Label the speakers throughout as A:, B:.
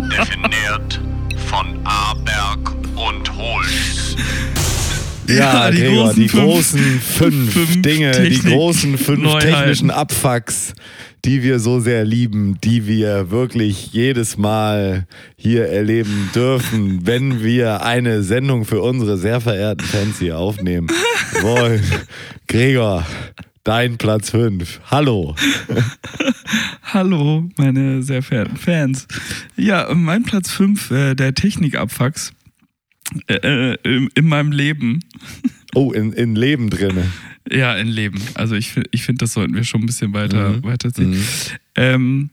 A: definiert von Aberg und Holz.
B: Ja,
C: Ja, die
B: Gregor,
C: großen
B: die
C: fünf-
B: großen fünf,
C: fünf
B: Dinge, die
C: Technik-
B: großen fünf
C: Neuheiten.
B: technischen Abfucks, die wir so sehr lieben, die wir wirklich jedes Mal hier erleben dürfen, wenn wir eine Sendung für unsere sehr verehrten Fans hier aufnehmen wollen. Gregor, dein Platz fünf. Hallo.
C: Hallo, meine sehr verehrten Fans. Ja, mein Platz 5 äh, der Technik-Abfucks äh, äh, in, in meinem Leben.
B: Oh, in, in Leben drinne.
C: Ja, in Leben. Also ich, ich finde, das sollten wir schon ein bisschen weiter,
B: Mhm.
C: weiterziehen.
B: Mhm.
C: Ähm,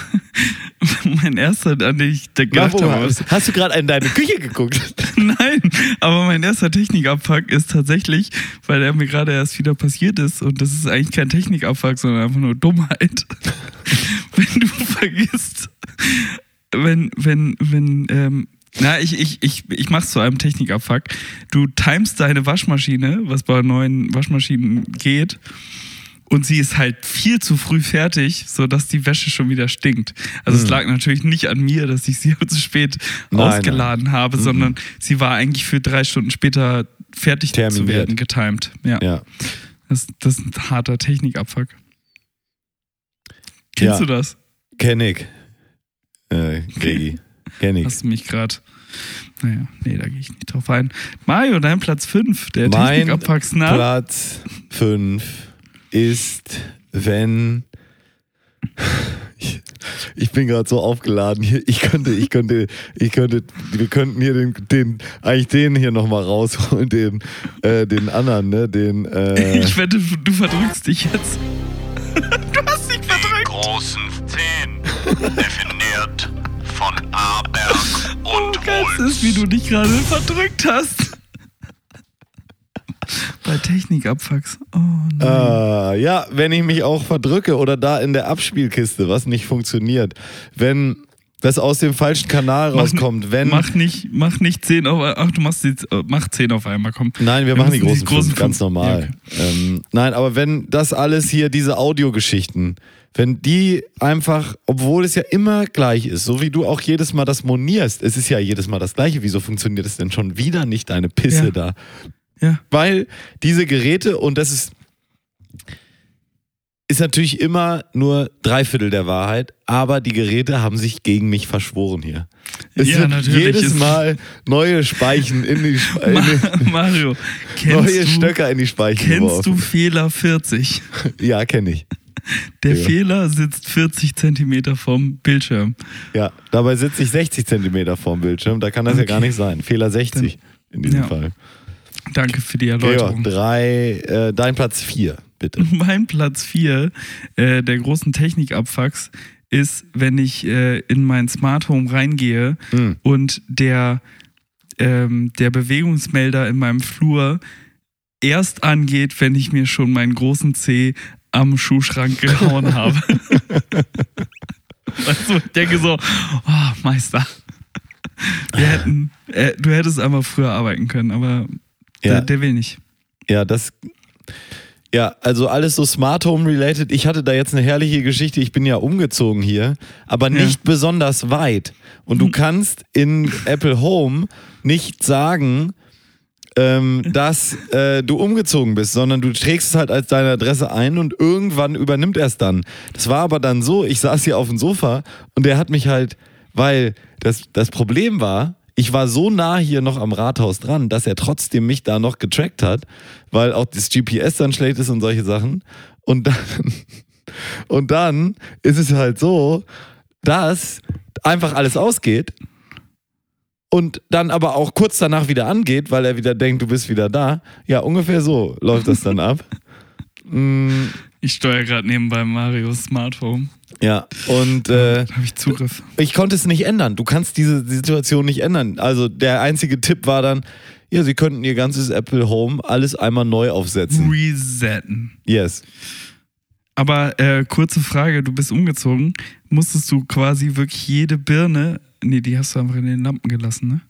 C: mein erster, an den ich da gedacht
B: Bravo,
C: habe,
B: hast, hast du gerade in deine Küche geguckt?
C: Nein, aber mein erster Technikabfuck ist tatsächlich, weil der mir gerade erst wieder passiert ist und das ist eigentlich kein Technikabfuck, sondern einfach nur Dummheit. wenn du vergisst, wenn, wenn, wenn, ähm, na, ich, ich, ich, ich mach's zu einem Technikabfuck. Du timest deine Waschmaschine, was bei neuen Waschmaschinen geht, und sie ist halt viel zu früh fertig, sodass die Wäsche schon wieder stinkt. Also es
B: Hm.
C: lag natürlich nicht an mir, dass ich sie zu spät
B: Nein,
C: ausgeladen habe,
B: Mhm.
C: sondern sie war eigentlich für drei Stunden später fertig zu
B: Terminiert.
C: werden, getimed. Ja,
B: Ja.
C: Das, das ist ein harter Technikabfuck. Kennst
B: Ja.
C: du das?
B: Kenn ich. Äh, Gregi. Kenn ich.
C: Hast du mich gerade. Naja, nee, da gehe ich nicht drauf ein. Mario, dein Platz 5, der
B: Mein
C: Technikabfucks, na?
B: Platz 5 ist, wenn. Ich, ich bin gerade so aufgeladen hier. Ich könnte, ich könnte, ich könnte, wir könnten hier den, den eigentlich den hier nochmal rausholen, den, äh, den anderen, ne? Den, äh,
C: Ich wette, du verdrückst dich jetzt. du hast dich
A: Die
C: verdrückt.
A: großen Zehn, definiert von Aberg
C: Oh,
A: und
C: geil
A: Holz.
C: ist, wie du dich gerade verdrückt hast. Bei Technikabfucks. Oh nein.
B: Äh, ja, wenn ich mich auch verdrücke oder da in der Abspielkiste, was nicht funktioniert, wenn das aus dem falschen Kanal
C: Mach-
B: rauskommt, wenn.
C: Mach nicht, mach nicht 10 auf Ach, du machst jetzt, äh, mach 10 auf einmal, komm.
B: Nein, wir,
C: Wir
B: machen die großen,
C: die großen
B: fünf, ganz normal.
C: Ja,
B: ähm, nein, aber wenn das alles hier, diese Audiogeschichten, wenn die einfach, obwohl es ja immer gleich ist, so wie du auch jedes Mal das monierst, es ist ja jedes Mal das gleiche, wieso funktioniert es denn schon wieder nicht deine Pisse
C: Ja.
B: da?
C: Ja.
B: Weil diese Geräte, und das ist, ist natürlich immer nur Dreiviertel der Wahrheit, aber die Geräte haben sich gegen mich verschworen hier. Es
C: Ja, natürlich
B: jedes Mal neue Speichen in die, Spe- in
C: Ma
B: die
C: Mario,
B: neue
C: du,
B: Stöcker in die Speichen
C: kennst
B: geworfen.
C: du Fehler 40?
B: Ja, kenne ich.
C: Der
B: Ja.
C: Fehler sitzt 40 Zentimeter vom Bildschirm.
B: Ja, dabei sitze ich 60 Zentimeter vorm Bildschirm. Da kann das ja
C: Okay.
B: gar nicht sein. Fehler 60 in diesem
C: Ja.
B: Fall.
C: Danke für die Erläuterung.
B: drei, äh, dein Platz vier, bitte.
C: Mein Platz 4 äh, der großen Technikabfucks ist, wenn ich äh, in mein Smart Home reingehe
B: Hm.
C: und der, ähm, der Bewegungsmelder in meinem Flur erst angeht, wenn ich mir schon meinen großen C am Schuhschrank gehauen habe. also ich denke so, oh, Meister. Wir hätten, äh, du hättest einfach früher arbeiten können, aber
B: Ja.
C: der, der will nicht.
B: Ja, das. Ja, also alles so Smart Home related. Ich hatte da jetzt eine herrliche Geschichte. Ich bin ja umgezogen hier, aber
C: Ja.
B: nicht besonders weit. Und du kannst in Apple Home nicht sagen, ähm, dass äh, du umgezogen bist, sondern du trägst es halt als deine Adresse ein und irgendwann übernimmt er es dann. Das war aber dann so, ich saß hier auf dem Sofa und der hat mich halt, weil das, das Problem war, ich war so nah hier noch am Rathaus dran, dass er trotzdem mich da noch getrackt hat, weil auch das GPS dann schlecht ist und solche Sachen. Und dann, und dann ist es halt so, dass einfach alles ausgeht und dann aber auch kurz danach wieder angeht, weil er wieder denkt, du bist wieder da. Ja, ungefähr so läuft das dann ab.
C: Ich steuere gerade nebenbei Marios Smartphone.
B: Ja, und äh,
C: Da habe ich Zugriff.
B: ich konnte es nicht ändern. Du kannst diese Situation nicht ändern. Also der einzige Tipp war dann, ja, sie könnten ihr ganzes Apple Home alles einmal neu aufsetzen.
C: Resetten.
B: Yes.
C: Aber äh, kurze Frage, du bist umgezogen. Musstest du quasi wirklich jede Birne. Nee, die hast du einfach in den Lampen gelassen, ne?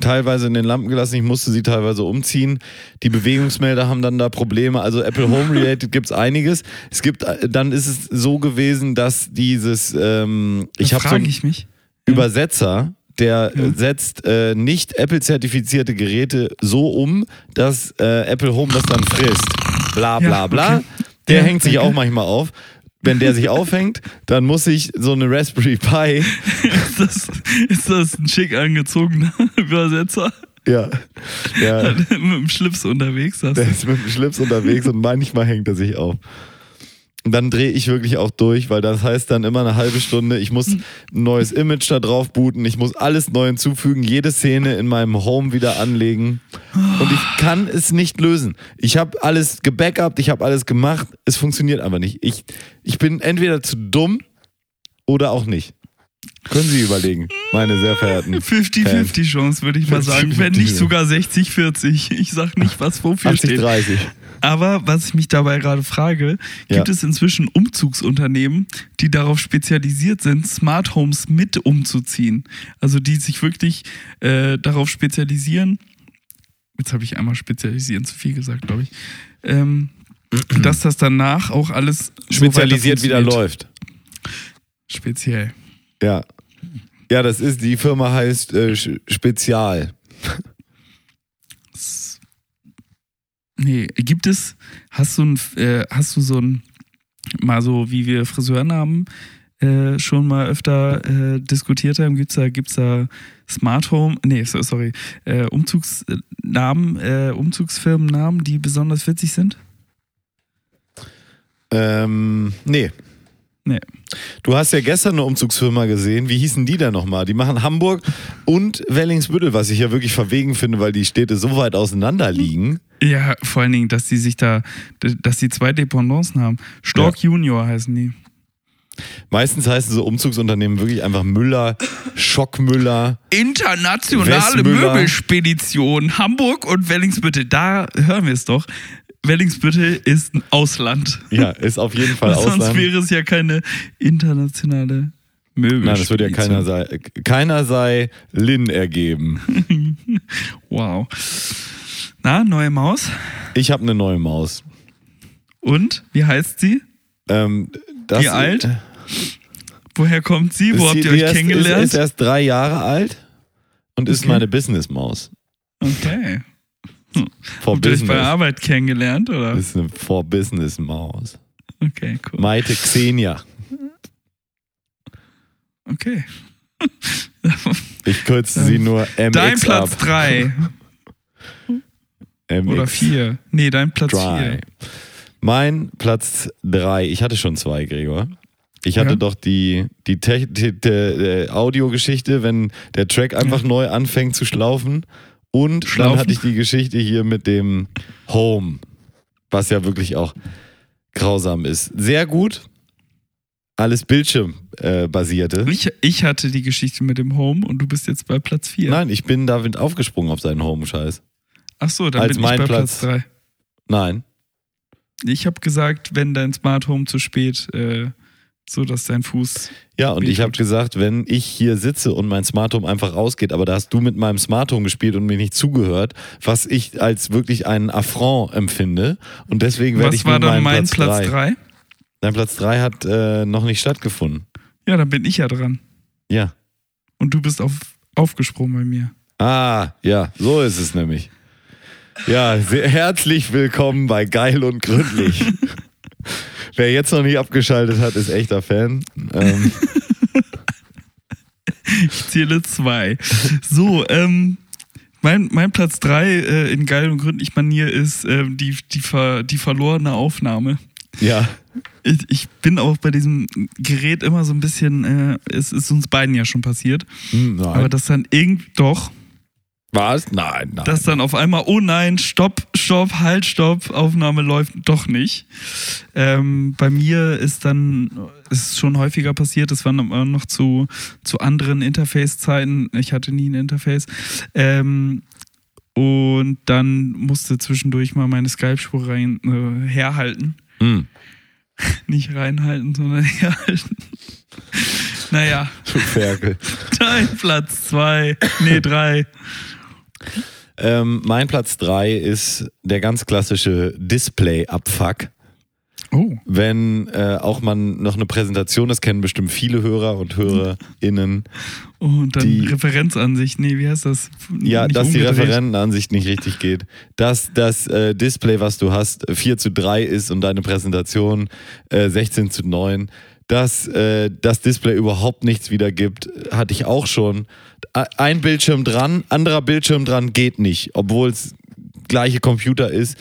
B: Teilweise in den Lampen gelassen, ich musste sie teilweise umziehen. Die Bewegungsmelder haben dann da Probleme. Also Apple Home Related gibt es einiges. Es gibt, äh, dann ist es so gewesen, dass dieses, ähm, ich habe so einen
C: ich mich.
B: Übersetzer, der
C: Ja.
B: äh, setzt äh, nicht Apple-zertifizierte Geräte so um, dass äh, Apple Home das dann frisst. Bla bla
C: Ja,
B: bla.
C: okay.
B: Der
C: Ja,
B: hängt sich
C: danke.
B: auch manchmal auf. Wenn der sich aufhängt, dann muss ich so eine Raspberry Pi
C: Ist das, ist das ein schick angezogener Übersetzer?
B: Ja. ja.
C: Mit dem Schlips unterwegs.
B: Der ist mit dem Schlips unterwegs und manchmal hängt er sich auf. Und dann drehe ich wirklich auch durch, weil das heißt dann immer eine halbe Stunde, ich muss ein neues Image da drauf booten, ich muss alles neu hinzufügen, jede Szene in meinem Home wieder anlegen. Und ich kann es nicht lösen. Ich habe alles gebackupt, ich habe alles gemacht, es funktioniert aber nicht. Ich, ich bin entweder zu dumm oder auch nicht. Können Sie überlegen, meine sehr verehrten.
C: 50-50 Chance, würde ich mal sagen. Wenn
B: 50-50,
C: nicht sogar 60-40. Ich sag nicht, was wofür
B: 80,
C: steht.
B: 30.
C: Aber was ich mich dabei gerade frage, gibt
B: Ja.
C: es inzwischen Umzugsunternehmen, die darauf spezialisiert sind, Smart Homes mit umzuziehen? Also die sich wirklich äh, darauf spezialisieren. Jetzt habe ich einmal spezialisieren zu viel gesagt, glaube ich. Ähm, dass das danach auch alles so
B: Spezialisiert
C: weiter
B: wieder läuft.
C: Speziell.
B: Ja. Ja, das ist, die Firma heißt äh, Spezial.
C: Nee, gibt es, hast du, ein, äh, hast du so ein, mal so wie wir Friseurnamen äh, schon mal öfter äh, diskutiert haben, gibt's da, gibt's da Smart Home, nee, so- sorry, äh, Umzugsnamen, äh, Umzugsfirmennamen, die besonders witzig sind?
B: Ähm, nee.
C: Nee.
B: Du hast ja gestern eine Umzugsfirma gesehen. Wie hießen die denn nochmal? Die machen Hamburg und Wellingsbüttel, was ich ja wirklich verwegen finde, weil die Städte so weit auseinander liegen.
C: Ja, vor allen Dingen, dass die sich da, dass die zwei Dependancen haben. Stork Junior heißen die.
B: Meistens heißen so Umzugsunternehmen wirklich einfach Müller, Schockmüller.
C: Internationale
B: Westmüller.
C: Möbelspedition Hamburg und Wellingsbüttel. Da hören wir es doch. Wellingsbüttel ist ein Ausland.
B: Ja, ist auf jeden Fall
C: Sonst
B: Ausland.
C: wäre es ja keine internationale Möbelspedition.
B: Nein, das würde ja keiner sei, keiner sei Lin ergeben.
C: Wow. Na, neue Maus.
B: Ich habe eine neue Maus.
C: Und? Wie heißt sie?
B: Ähm, das,
C: Wie alt? Woher kommt sie? Wo
B: Ist
C: habt ihr euch
B: erst-
C: kennengelernt?
B: Ist, ist erst drei Jahre alt und ist
C: Okay.
B: meine Businessmaus.
C: okay.
B: For
C: Habt ihr euch bei. Arbeit kennengelernt, oder?
B: ist eine For Business Maus.
C: Okay, cool.
B: Maite Xenia.
C: Okay.
B: Ich kürze sie nur MX
C: Dein Platz
B: ab.
C: 3
B: MX
C: oder 4. Nee, dein Platz
B: Dry.
C: 4.
B: Mein Platz 3. Ich hatte schon zwei, Gregor. Ich hatte
C: Ja.
B: doch die, die, die, die, die Audiogeschichte, wenn der Track einfach neu anfängt zu schlaufen. Und dann
C: Schlaufen?
B: hatte ich die Geschichte hier mit dem Home, was ja wirklich auch grausam ist. Sehr gut. Alles Bildschirmbasierte. Äh, basierte.
C: Ich, ich hatte die Geschichte mit dem Home und du bist jetzt bei Platz 4.
B: Nein, ich bin damit aufgesprungen auf seinen Home-Scheiß.
C: Ach so, dann
B: als
C: bin ich bei
B: Platz.
C: Platz 3.
B: Nein.
C: Ich habe gesagt, wenn dein Smart Home zu spät, äh, so dass dein Fuß.
B: Ja, und ich habe gesagt, wenn ich hier sitze und mein Smart Home einfach rausgeht, aber da hast du mit meinem Smart Home gespielt und mir nicht zugehört, was ich als wirklich einen Affront empfinde. Und deswegen werde
C: Was
B: ich
C: war
B: nur
C: dann
B: meinen
C: mein
B: Platz
C: Platz
B: 3.
C: 3?
B: Dein Platz 3 hat äh, noch nicht stattgefunden.
C: Ja, dann bin ich ja dran.
B: Ja.
C: Und du bist auf, aufgesprungen bei mir.
B: Ah, ja, so ist es nämlich. Ja, sehr herzlich willkommen bei Geil und Gründlich. Wer jetzt noch nicht abgeschaltet hat, ist echter Fan. Ähm,
C: Ich zähle zwei. So, ähm, mein, mein Platz 3 äh, in geil und gründlich Manier ist ähm, die, die, ver, die verlorene Aufnahme.
B: ja,
C: Ich, ich bin auch bei diesem Gerät immer so ein bisschen, äh, es ist uns beiden ja schon passiert,
B: Hm, nein.
C: aber das dann irgendwie doch,
B: Was? Nein, nein.
C: dass dann auf einmal, oh nein, stopp, stopp, halt, stopp, Aufnahme läuft doch nicht. Ähm, bei mir ist dann, ist es schon häufiger passiert, das waren aber noch zu, zu anderen Interface-Zeiten. Ich hatte nie ein Interface. Ähm, und dann musste zwischendurch mal meine Skype-Spur rein äh, herhalten.
B: Hm.
C: Nicht reinhalten, sondern herhalten. naja,
B: Ferkel.
C: dein Platz zwei, nee, drei.
B: Ähm, mein Platz 3 ist der ganz klassische Display-Abfuck.
C: Oh.
B: Wenn äh, auch man noch eine Präsentation, das kennen bestimmt viele Hörer und HörerInnen,
C: Oh, und dann
B: Die-
C: Referenzansicht. Nee, wie heißt das?
B: ja,
C: Nicht
B: dass die
C: umgedreht.
B: Referentenansicht nicht richtig geht. Dass das äh, Display, was du hast, 4 zu 3 ist und deine Präsentation äh, 16 zu 9. Dass äh, das Display überhaupt nichts wiedergibt, hatte ich auch schon. Ein Bildschirm dran, anderer Bildschirm dran geht nicht, obwohl es gleiche Computer ist.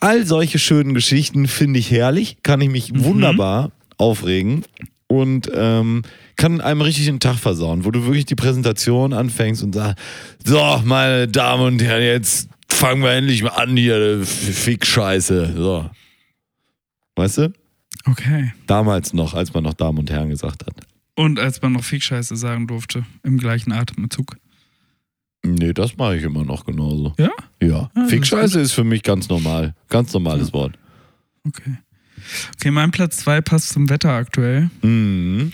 B: All solche schönen Geschichten finde ich herrlich, kann ich mich wunderbar aufregen und ähm, kann einem richtig den Tag versauen, wo du wirklich die Präsentation anfängst und sagst, so, meine Damen und Herren, jetzt fangen wir endlich mal an hier, äh, Fick-Scheiße. So. Weißt du?
C: Okay.
B: Damals noch, als man noch Damen und Herren gesagt hat.
C: Und als man noch Fickscheiße sagen durfte, im gleichen Atemzug.
B: Nee, das mache ich immer noch genauso.
C: Ja?
B: Ja.
C: das
B: Fick-Scheiße ist für mich ganz normal. Ganz normales Wort.
C: Okay. Okay, mein Platz 2 passt zum Wetter aktuell.
B: Mhm.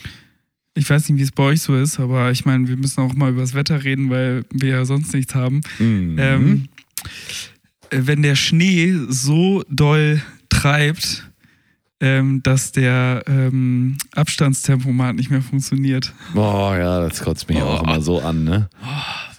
C: Ich weiß nicht, wie es bei euch so ist, aber ich meine, wir müssen auch mal über das Wetter reden, weil wir ja sonst nichts haben.
B: Mhm.
C: Ähm, äh, wenn der Schnee so doll treibt, ähm, dass der ähm, Abstandstempomat nicht mehr funktioniert.
B: Boah, ja, das kotzt mich auch
C: Oh.
B: immer so an, ne?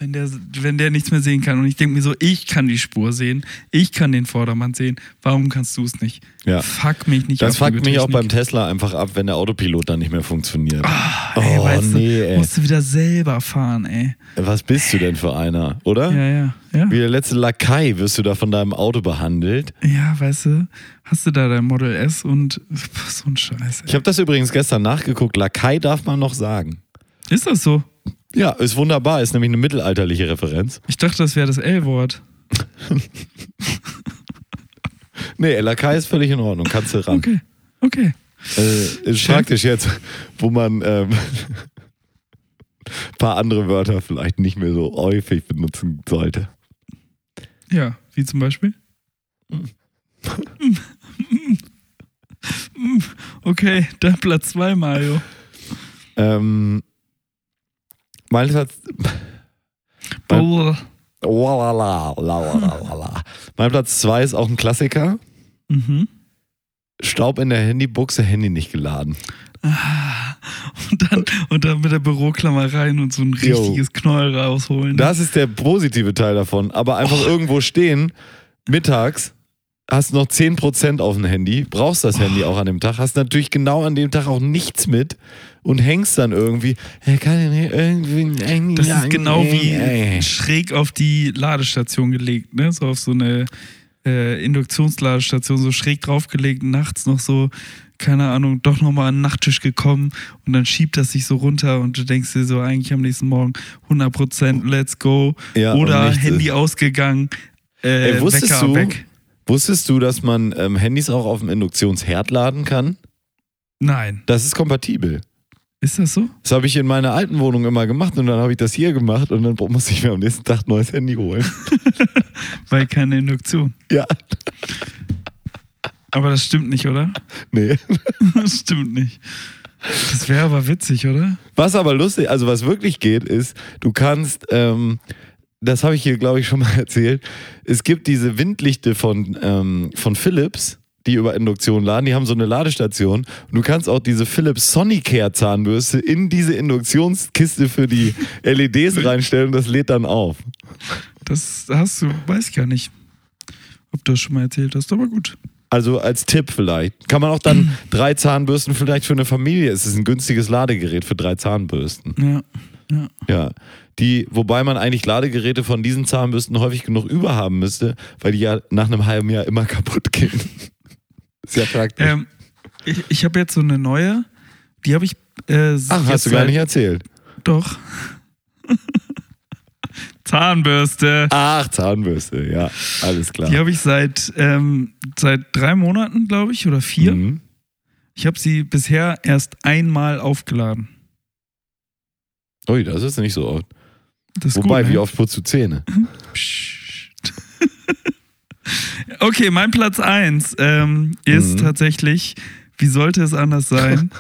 C: Wenn der, wenn der nichts mehr sehen kann. Und ich denke mir so, ich kann die Spur sehen, ich kann den Vordermann sehen. Warum kannst du es nicht?
B: Ja.
C: Fuck mich nicht
B: Das fuckt mich auch beim Tesla einfach ab, wenn der Autopilot dann nicht mehr funktioniert.
C: Ah, ey,
B: Oh,
C: weißt
B: nee,
C: du,
B: ey.
C: musst du wieder selber fahren, ey.
B: Was bist du denn für einer, oder?
C: Ja, ja, ja.
B: Wie der letzte Lakai wirst du da von deinem Auto behandelt.
C: Ja, weißt du, hast du da dein Model S und pff, so ein Scheiß.
B: Ich
C: Ey.
B: habe das übrigens gestern nachgeguckt. Lakai darf man noch sagen.
C: Ist das so?
B: Ja, ist wunderbar. Ist nämlich eine mittelalterliche Referenz.
C: Ich dachte, das wäre das L-Wort.
B: Nee, Lakai ist völlig in Ordnung. Kannst du ran.
C: Okay, okay.
B: Äh, ist praktisch jetzt, wo man ähm, ein paar andere Wörter vielleicht nicht mehr so häufig benutzen sollte.
C: Ja, wie zum Beispiel? Okay, dann Platz 2, Mario.
B: Ähm, mein Platz, Mein-. Walala, lalalala. mein Platz 2 ist auch ein Klassiker.
C: Mhm.
B: Staub in der Handybuchse, Handy nicht geladen.
C: Und dann, und dann mit der Büroklammer rein und so ein richtiges Knäuel rausholen.
B: Das ist der positive Teil davon. Aber einfach
C: Oh.
B: irgendwo stehen, mittags, hast noch 10% auf dem Handy, brauchst das
C: Oh.
B: Handy auch an dem Tag, hast natürlich genau an dem Tag auch nichts mit und hängst dann irgendwie. "Ja, Kann ich nicht irgendwie ein
C: Das ist genau wie schräg auf die Ladestation gelegt, ne? So auf so eine äh, Induktionsladestation, so schräg draufgelegt, nachts noch so, keine Ahnung, doch nochmal an den Nachttisch gekommen und dann schiebt das sich so runter und du denkst dir so, eigentlich am nächsten Morgen 100% let's go.
B: Ja,
C: Oder Handy ausgegangen, äh,
B: Ey, wusstest
C: Wecker
B: du-
C: weg.
B: Wusstest du, dass man ähm, Handys auch auf dem Induktionsherd laden kann?
C: Nein.
B: Das ist kompatibel.
C: Ist das so?
B: Das habe ich in meiner alten Wohnung immer gemacht und dann habe ich das hier gemacht und dann musste ich mir am nächsten Tag ein neues Handy holen.
C: Weil keine Induktion.
B: ja,
C: Aber das stimmt nicht, oder?
B: nee.
C: Das stimmt nicht. Das wäre aber witzig, oder?
B: Was aber lustig, also was wirklich geht, ist, du kannst, ähm, das habe ich hier, glaube ich, schon mal erzählt, es gibt diese Windlichte von, ähm, von Philips, die über Induktion laden, die haben so eine Ladestation und du kannst auch diese Philips Sonicare Zahnbürste in diese Induktionskiste für die LEDs reinstellen und das lädt dann auf.
C: Das hast du, weiß ich gar nicht, ob du das schon mal erzählt hast, aber gut.
B: Also als Tipp vielleicht. Kann man auch dann drei Zahnbürsten vielleicht für eine Familie, es ist ein günstiges Ladegerät für drei Zahnbürsten.
C: Ja, ja.
B: Ja. Die, wobei man eigentlich Ladegeräte von diesen Zahnbürsten häufig genug überhaben müsste, weil die ja nach einem halben Jahr immer kaputt gehen. Sehr praktisch.
C: Ähm, ich ich habe jetzt so eine neue, die habe ich. Äh,
B: Ach, hast du gar nicht erzählt.
C: Doch. Zahnbürste.
B: Ach, Zahnbürste, ja, alles klar.
C: Die habe ich seit, ähm, seit drei Monaten, glaube ich, oder vier.
B: Mhm.
C: Ich habe sie bisher erst einmal aufgeladen.
B: Ui, das ist nicht so oft. Wobei,
C: gut,
B: wie
C: ne?
B: oft putzt du Zähne?
C: Psst. okay, mein Platz 1 ähm, ist
B: Mhm.
C: tatsächlich, wie sollte es anders sein?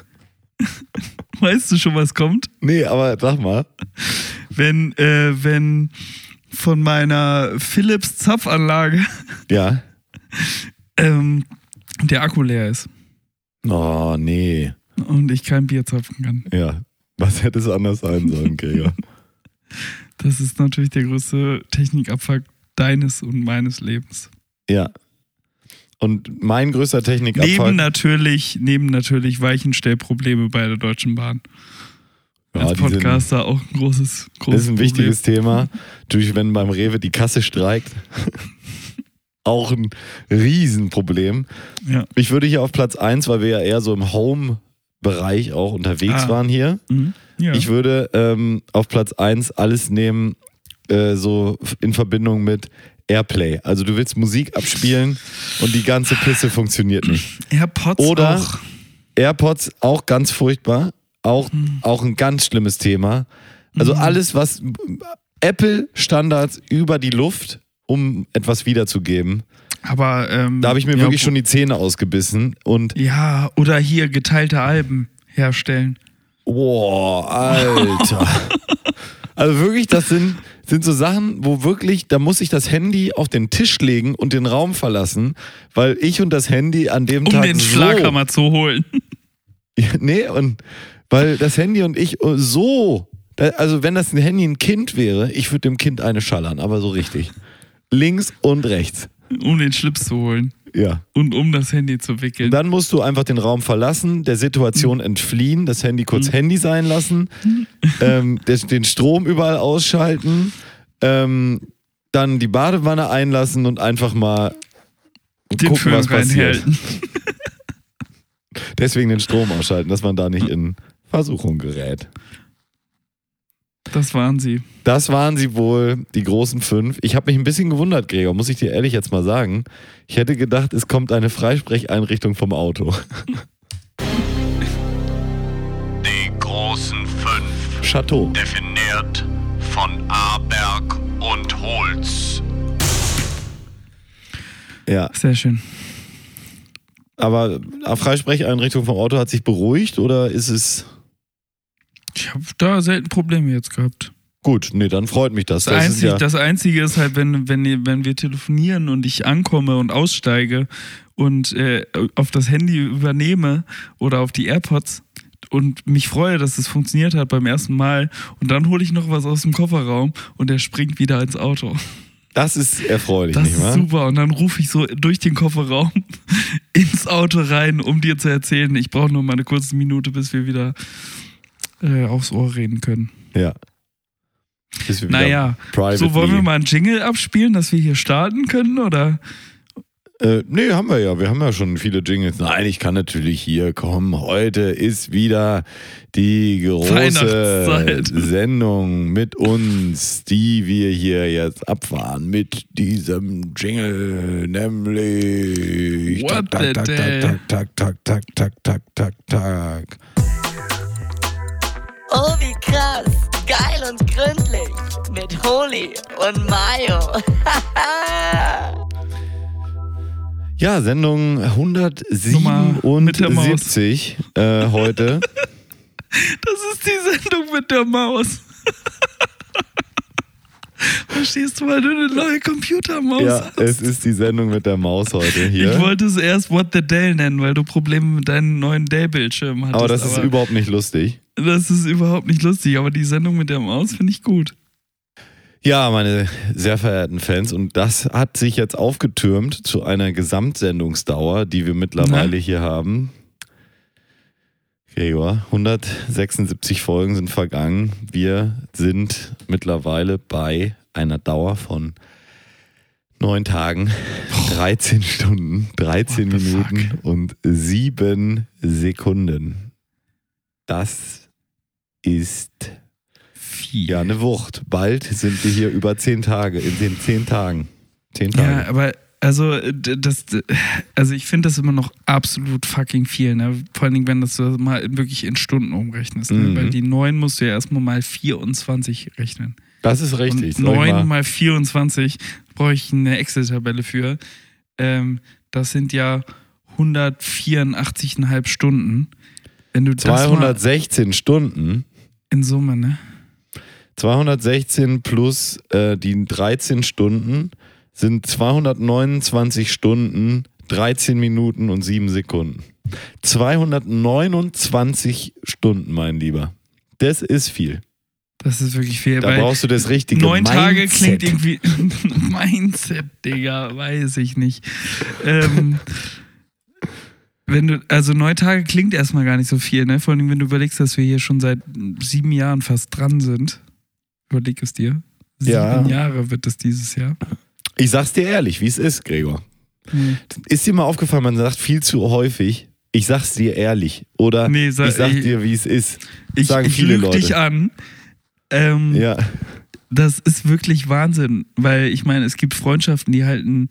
C: weißt du schon, was kommt?
B: Nee, aber sag mal.
C: Wenn, äh, wenn von meiner Philips Zapfanlage
B: Ja.
C: ähm, der Akku leer ist
B: Oh, nee.
C: und ich kein Bier zapfen kann.
B: Ja. Was hätte es anders sein sollen, Gregor?
C: Das ist natürlich der größte Technikabfuck deines und meines Lebens.
B: Ja. Und mein größter
C: Neben
B: Technikabfall.
C: natürlich, neben natürlich Weichenstellprobleme bei der Deutschen Bahn.
B: Ja,
C: Als
B: die sind-
C: Podcaster auch ein großes, großes
B: ist ein wichtiges Thema. Natürlich, wenn beim Rewe die Kasse streikt. auch ein Riesenproblem.
C: Problem. Ja.
B: Ich würde hier auf Platz 1, weil wir ja eher so im Home-Bereich auch unterwegs
C: Ah.
B: waren hier.
C: Mhm. ja.
B: Ich würde ähm, auf Platz 1 alles nehmen, äh, so in Verbindung mit Airplay. Also du willst Musik abspielen und die ganze Pisse funktioniert nicht.
C: AirPods
B: Oder-
C: auch.
B: AirPods auch ganz furchtbar. Auch,
C: Hm.
B: auch ein ganz schlimmes Thema. Also alles, was Apple-Standards über die Luft, um etwas wiederzugeben.
C: Aber ähm,
B: Da habe ich mir
C: ja,
B: wirklich schon die Zähne ausgebissen und
C: Ja, oder hier geteilte Alben herstellen.
B: Boah, Alter. also wirklich, das sind, sind so Sachen, wo wirklich, da muss ich das Handy auf den Tisch legen und den Raum verlassen, weil ich und das Handy an dem
C: Um
B: Tag
C: den
B: so,
C: Schlaghammer zu holen.
B: nee, und weil das Handy und ich so, da- also wenn das ein Handy ein Kind wäre, ich würde dem Kind eine schallern, aber so richtig. Links und rechts.
C: Um den Schlips zu holen.
B: Ja.
C: Und um das Handy zu wickeln.
B: Dann musst du einfach den Raum verlassen, der Situation entfliehen, das Handy kurz Handy sein lassen, ähm, des- den Strom überall ausschalten, ähm, dann die Badewanne einlassen und einfach mal
C: den
B: gucken,
C: Föhn
B: was passiert. Deswegen den Strom ausschalten, dass man da nicht in Versuchung gerät.
C: Das waren sie.
B: Das waren sie wohl, die großen fünf. Ich habe mich ein bisschen gewundert, Gregor, muss ich dir ehrlich jetzt mal sagen. Ich hätte gedacht, es kommt eine Freisprecheinrichtung vom Auto.
A: Die großen fünf.
B: Chateau.
A: Definiert von Aberg und Holz.
B: Ja,
C: Sehr schön.
B: aber eine Freisprecheinrichtung vom Auto hat sich beruhigt oder ist es
C: Ich habe da selten Probleme jetzt gehabt.
B: gut? Nee, dann freut mich das.
C: Das,
B: Das, ist
C: Einzige,
B: ja,
C: das Einzige ist halt, wenn, wenn, wenn wir telefonieren und ich ankomme und aussteige und äh, auf das Handy übernehme oder auf die AirPods und mich freue, dass es funktioniert hat beim ersten Mal und dann hole ich noch was aus dem Kofferraum und der springt wieder ins Auto.
B: das ist erfreulich,
C: Das
B: nicht
C: ist
B: wahr?
C: super. Und dann rufe ich so durch den Kofferraum ins Auto rein, um dir zu erzählen, ich brauche noch mal eine kurze Minute, bis wir wieder äh, aufs Ohr reden können.
B: Ja.
C: Naja, so wollen wir mal einen Jingle abspielen, dass wir hier starten können, oder?
B: Äh, nee, haben wir ja. Wir haben ja schon viele Jingles. Nein, ich kann natürlich hier kommen. Heute ist wieder die große. Sendung mit uns, die wir hier jetzt abfahren mit diesem Jingle, nämlich
C: What
B: tak,
C: the
B: tak, tak,
C: day?
B: tak, tak, tak, tak, tak, tak, tak, tak.
D: Oh, wie krass. Geil und gründlich. Mit Holy und Mayo.
B: Ja, Sendung
C: Nummer mit der Maus.
B: 177 äh, heute.
C: Das ist die Sendung mit der Maus. Verstehst du, weil du eine neue Computermaus
B: ja,
C: hast?
B: es ist die Sendung mit der Maus heute hier.
C: Ich wollte es erst What the Dell nennen, weil du Probleme mit deinem neuen Dell-Bildschirm hattest.
B: aber das ist überhaupt nicht lustig.
C: das ist überhaupt nicht lustig, aber die Sendung mit der Maus finde ich gut.
B: Ja, meine sehr verehrten Fans, und das hat sich jetzt aufgetürmt zu einer Gesamtsendungsdauer, die wir mittlerweile
C: Na?
B: hier haben. Gregor, 176 Folgen sind vergangen. Wir sind mittlerweile bei einer Dauer von neun Tagen, 13 Stunden, 13
C: What the
B: Minuten und sieben Sekunden. Das ist
C: Viel.
B: ja, eine Wucht. Bald sind wir hier über zehn Tage, in den zehn Tagen. Zehn
C: Ja,
B: Tage.
C: aber also d- das, also ich finde das immer noch absolut fucking viel, ne? Vor allen Dingen, wenn das du mal wirklich in Stunden umrechnest. Ne?
B: Mhm.
C: Weil die 9 musst du ja erstmal mal 24 rechnen.
B: das ist richtig.
C: Und
B: Soll ich
C: 9
B: mal-
C: mal 24 brauche ich eine Excel-Tabelle für. Ähm, das sind ja 184,5 Stunden. Wenn du das mal
B: 216 Stunden.
C: in Summe, ne?
B: 216 plus äh, die 13 Stunden sind 229 Stunden, 13 Minuten und 7 Sekunden. 229 Stunden, mein Lieber. Das ist viel.
C: Das ist wirklich viel.
B: Da brauchst du das richtige
C: neun Tage
B: Mindset.
C: klingt irgendwie. Mindset, Digga, weiß ich nicht. Ähm, wenn du, also neun Tage klingt erstmal gar nicht so viel, ne? Vor allem, wenn du überlegst, dass wir hier schon seit sieben Jahren fast dran sind. Überleg es dir. Sieben
B: Ja.
C: Jahre wird es dieses Jahr.
B: Ich sag's dir ehrlich, wie es ist, Gregor.
C: Hm.
B: Ist dir mal aufgefallen, man sagt viel zu häufig, ich sag's dir ehrlich. Oder
C: Nee, sa-
B: ich sag
C: ich-
B: dir, wie es ist.
C: Ich,
B: Sagen
C: ich
B: viele Leute.
C: dich an. Ähm,
B: Ja.
C: Das ist wirklich Wahnsinn, weil ich meine, es gibt Freundschaften, die halten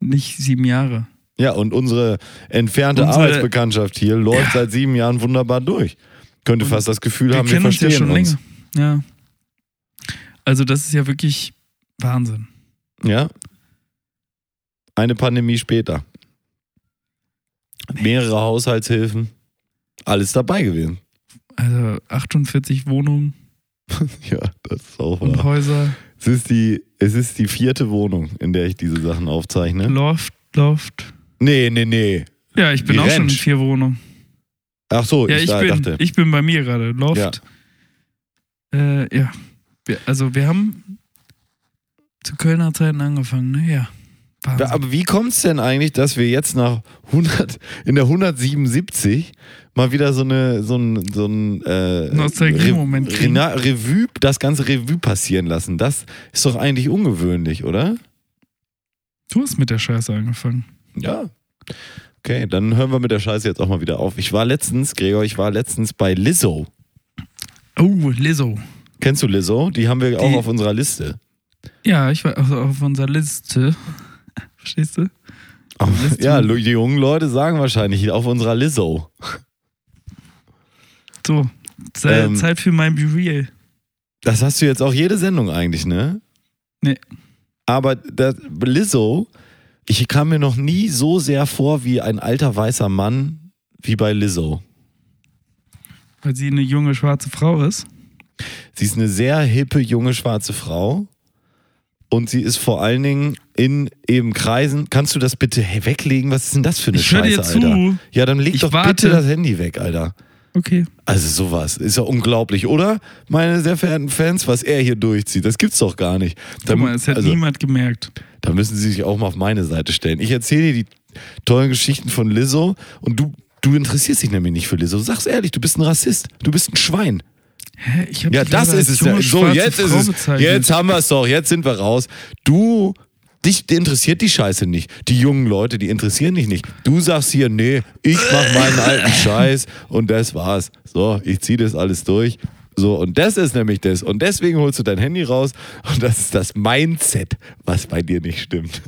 C: nicht sieben Jahre.
B: Ja, und unsere entfernte
C: Unsere-
B: Arbeitsbekanntschaft hier läuft seit sieben Jahren wunderbar durch. Könnte fast das Gefühl haben, wir
C: kennen uns ja
B: verstehen
C: schon
B: uns.
C: länger. Ja. Also das ist ja wirklich Wahnsinn.
B: Ja. Eine Pandemie später. Mehrere Haushaltshilfen. Alles dabei gewesen.
C: Also 48 Wohnungen
B: Ja, das ist auch
C: und
B: wahr.
C: Häuser,
B: Es ist, die, es ist die vierte Wohnung, in der ich diese Sachen aufzeichne.
C: Loft, Loft.
B: Nee, nee, nee.
C: Ja, ich bin
B: Die
C: auch schon in
B: Ranch.
C: vier Wohnungen.
B: Ach so,
C: Ja,
B: ich,
C: ich,
B: da,
C: bin,
B: dachte.
C: ich bin bei mir gerade. Loft. Äh, ja. Wir, also wir haben zu Kölner Zeiten angefangen, ne? Ja. Wahnsinn.
B: Aber wie kommt es denn eigentlich, dass wir jetzt nach 100, in der 177 mal wieder so eine so ein, so ein äh,
C: Nostalgie-Moment
B: Re. Rena- Revue, das ganze Revue passieren lassen? Das ist doch eigentlich ungewöhnlich, oder?
C: du hast mit der Scheiße angefangen.
B: Ja. Okay, dann hören wir mit der Scheiße jetzt auch mal wieder auf. Ich war letztens, Gregor, ich war letztens bei Lizzo.
C: Oh, Lizzo.
B: Kennst du Lizzo? Die haben wir auch
C: Die-
B: auf unserer Liste.
C: Ja, ich war also auf unserer Liste. Verstehst du? Liste.
B: Ja, die jungen Leute sagen wahrscheinlich auf unserer Lizzo.
C: So, Ze-
B: Ähm,
C: Zeit für mein Be Real.
B: Das hast du jetzt auch jede Sendung eigentlich, ne?
C: Nee.
B: Aber das, Lizzo, ich kam mir noch nie so sehr vor wie ein alter weißer Mann wie bei Lizzo.
C: Weil sie eine junge schwarze Frau ist.
B: Sie ist eine sehr hippe junge schwarze Frau und sie ist vor allen Dingen in eben Kreisen. Kannst du das bitte weglegen? Was ist denn das für eine
C: Ich hör dir
B: Scheiße,
C: zu.
B: Alter? Ja, dann leg
C: Ich
B: doch
C: warte.
B: bitte das Handy weg, Alter.
C: Okay.
B: Also sowas ist ja unglaublich, oder? Meine sehr verehrten Fans, was er hier durchzieht, das gibt's doch gar nicht.
C: Guck mal, es hat
B: also,
C: niemand gemerkt.
B: Da müssen sie sich auch mal auf meine Seite stellen. Ich erzähle dir die tollen Geschichten von Lizzo und du, du interessierst dich nämlich nicht für Lizzo. Sag's ehrlich, du bist ein Rassist. Du bist ein Schwein.
C: Hä? Ich hab
B: Ja, das ist es. ja. So, jetzt ist
C: Frau
B: es.
C: bezeichnet.
B: Jetzt haben wir es doch. Jetzt sind wir raus. Du, dich interessiert die Scheiße nicht. Die jungen Leute, die interessieren dich nicht. Du sagst hier, nee, ich mach meinen alten Scheiß und das war's. So, ich zieh das alles durch. So, und das ist nämlich das. Und deswegen holst du dein Handy raus und das ist das Mindset, was bei dir nicht stimmt.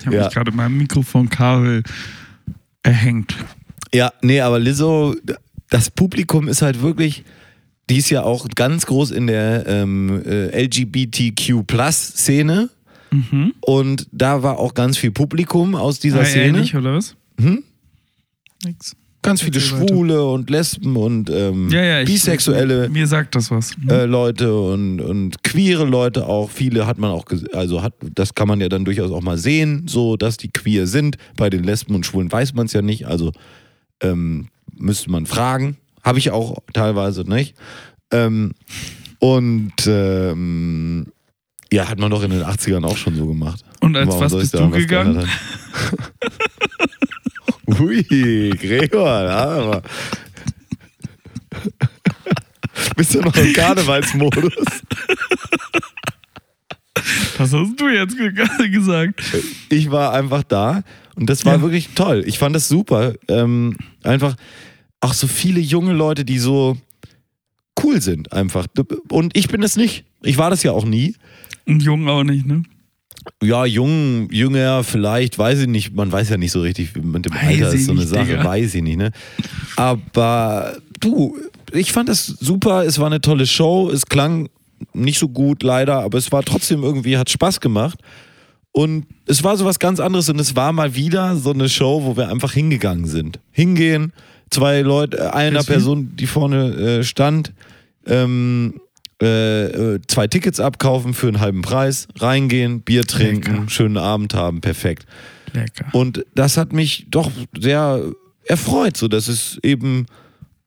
C: Ich habe
B: Ja.
C: mich gerade mein Mikrofonkabel erhängt.
B: Ja, nee, aber Lizzo, das Publikum ist halt wirklich, die ist ja auch ganz groß in der ähm, äh, LGBTQ-Plus-Szene.
C: Mhm.
B: Und da war auch ganz viel Publikum aus dieser
C: Ah,
B: Szene.
C: ähnlich, oder was?
B: Hm?
C: Nix.
B: Ganz viele
C: weiter.
B: Schwule und Lesben und ähm,
C: Ja, ja, ich,
B: bisexuelle
C: Mir sagt das was.
B: äh, Leute und, und queere Leute auch. Viele hat man auch, also hat, das kann man ja dann durchaus auch mal sehen, so dass die queer sind. Bei den Lesben und Schwulen weiß man es ja nicht, also ähm, müsste man fragen. Habe ich auch teilweise nicht. Ähm, und ähm, ja, hat man doch in den 80ern auch schon so gemacht.
C: Und als
B: Warum
C: was bist du gegangen?
B: Ui, Gregor, aber. Bist du noch im Karnevalsmodus?
C: Was hast du jetzt ge- gesagt?
B: Ich war einfach da und das war
C: Ja.
B: wirklich toll. Ich fand das super. Ähm, einfach auch so viele junge Leute, die so cool sind, einfach. Und ich bin es nicht. Ich war das ja auch nie.
C: Und Jung auch nicht, ne?
B: Ja, jung, jünger, vielleicht, weiß ich nicht. Man weiß ja nicht so richtig, mit dem
C: Weiß
B: Alter ist so eine
C: nicht,
B: Sache,
C: Digga.
B: weiß ich nicht, ne? Aber du, ich fand das super. Es war eine tolle Show. Es klang nicht so gut, leider, aber es war trotzdem irgendwie, hat Spaß gemacht. Und es war so was ganz anderes und es war mal wieder so eine Show, wo wir einfach hingegangen sind. Hingehen, zwei Leute, äh, einer? Person, die vorne äh, stand, ähm, äh, äh, zwei Tickets abkaufen für einen halben Preis, reingehen, Bier trinken,
C: Lecker.
B: schönen Abend haben, perfekt.
C: Lecker.
B: Und das hat mich doch sehr erfreut, so dass es eben,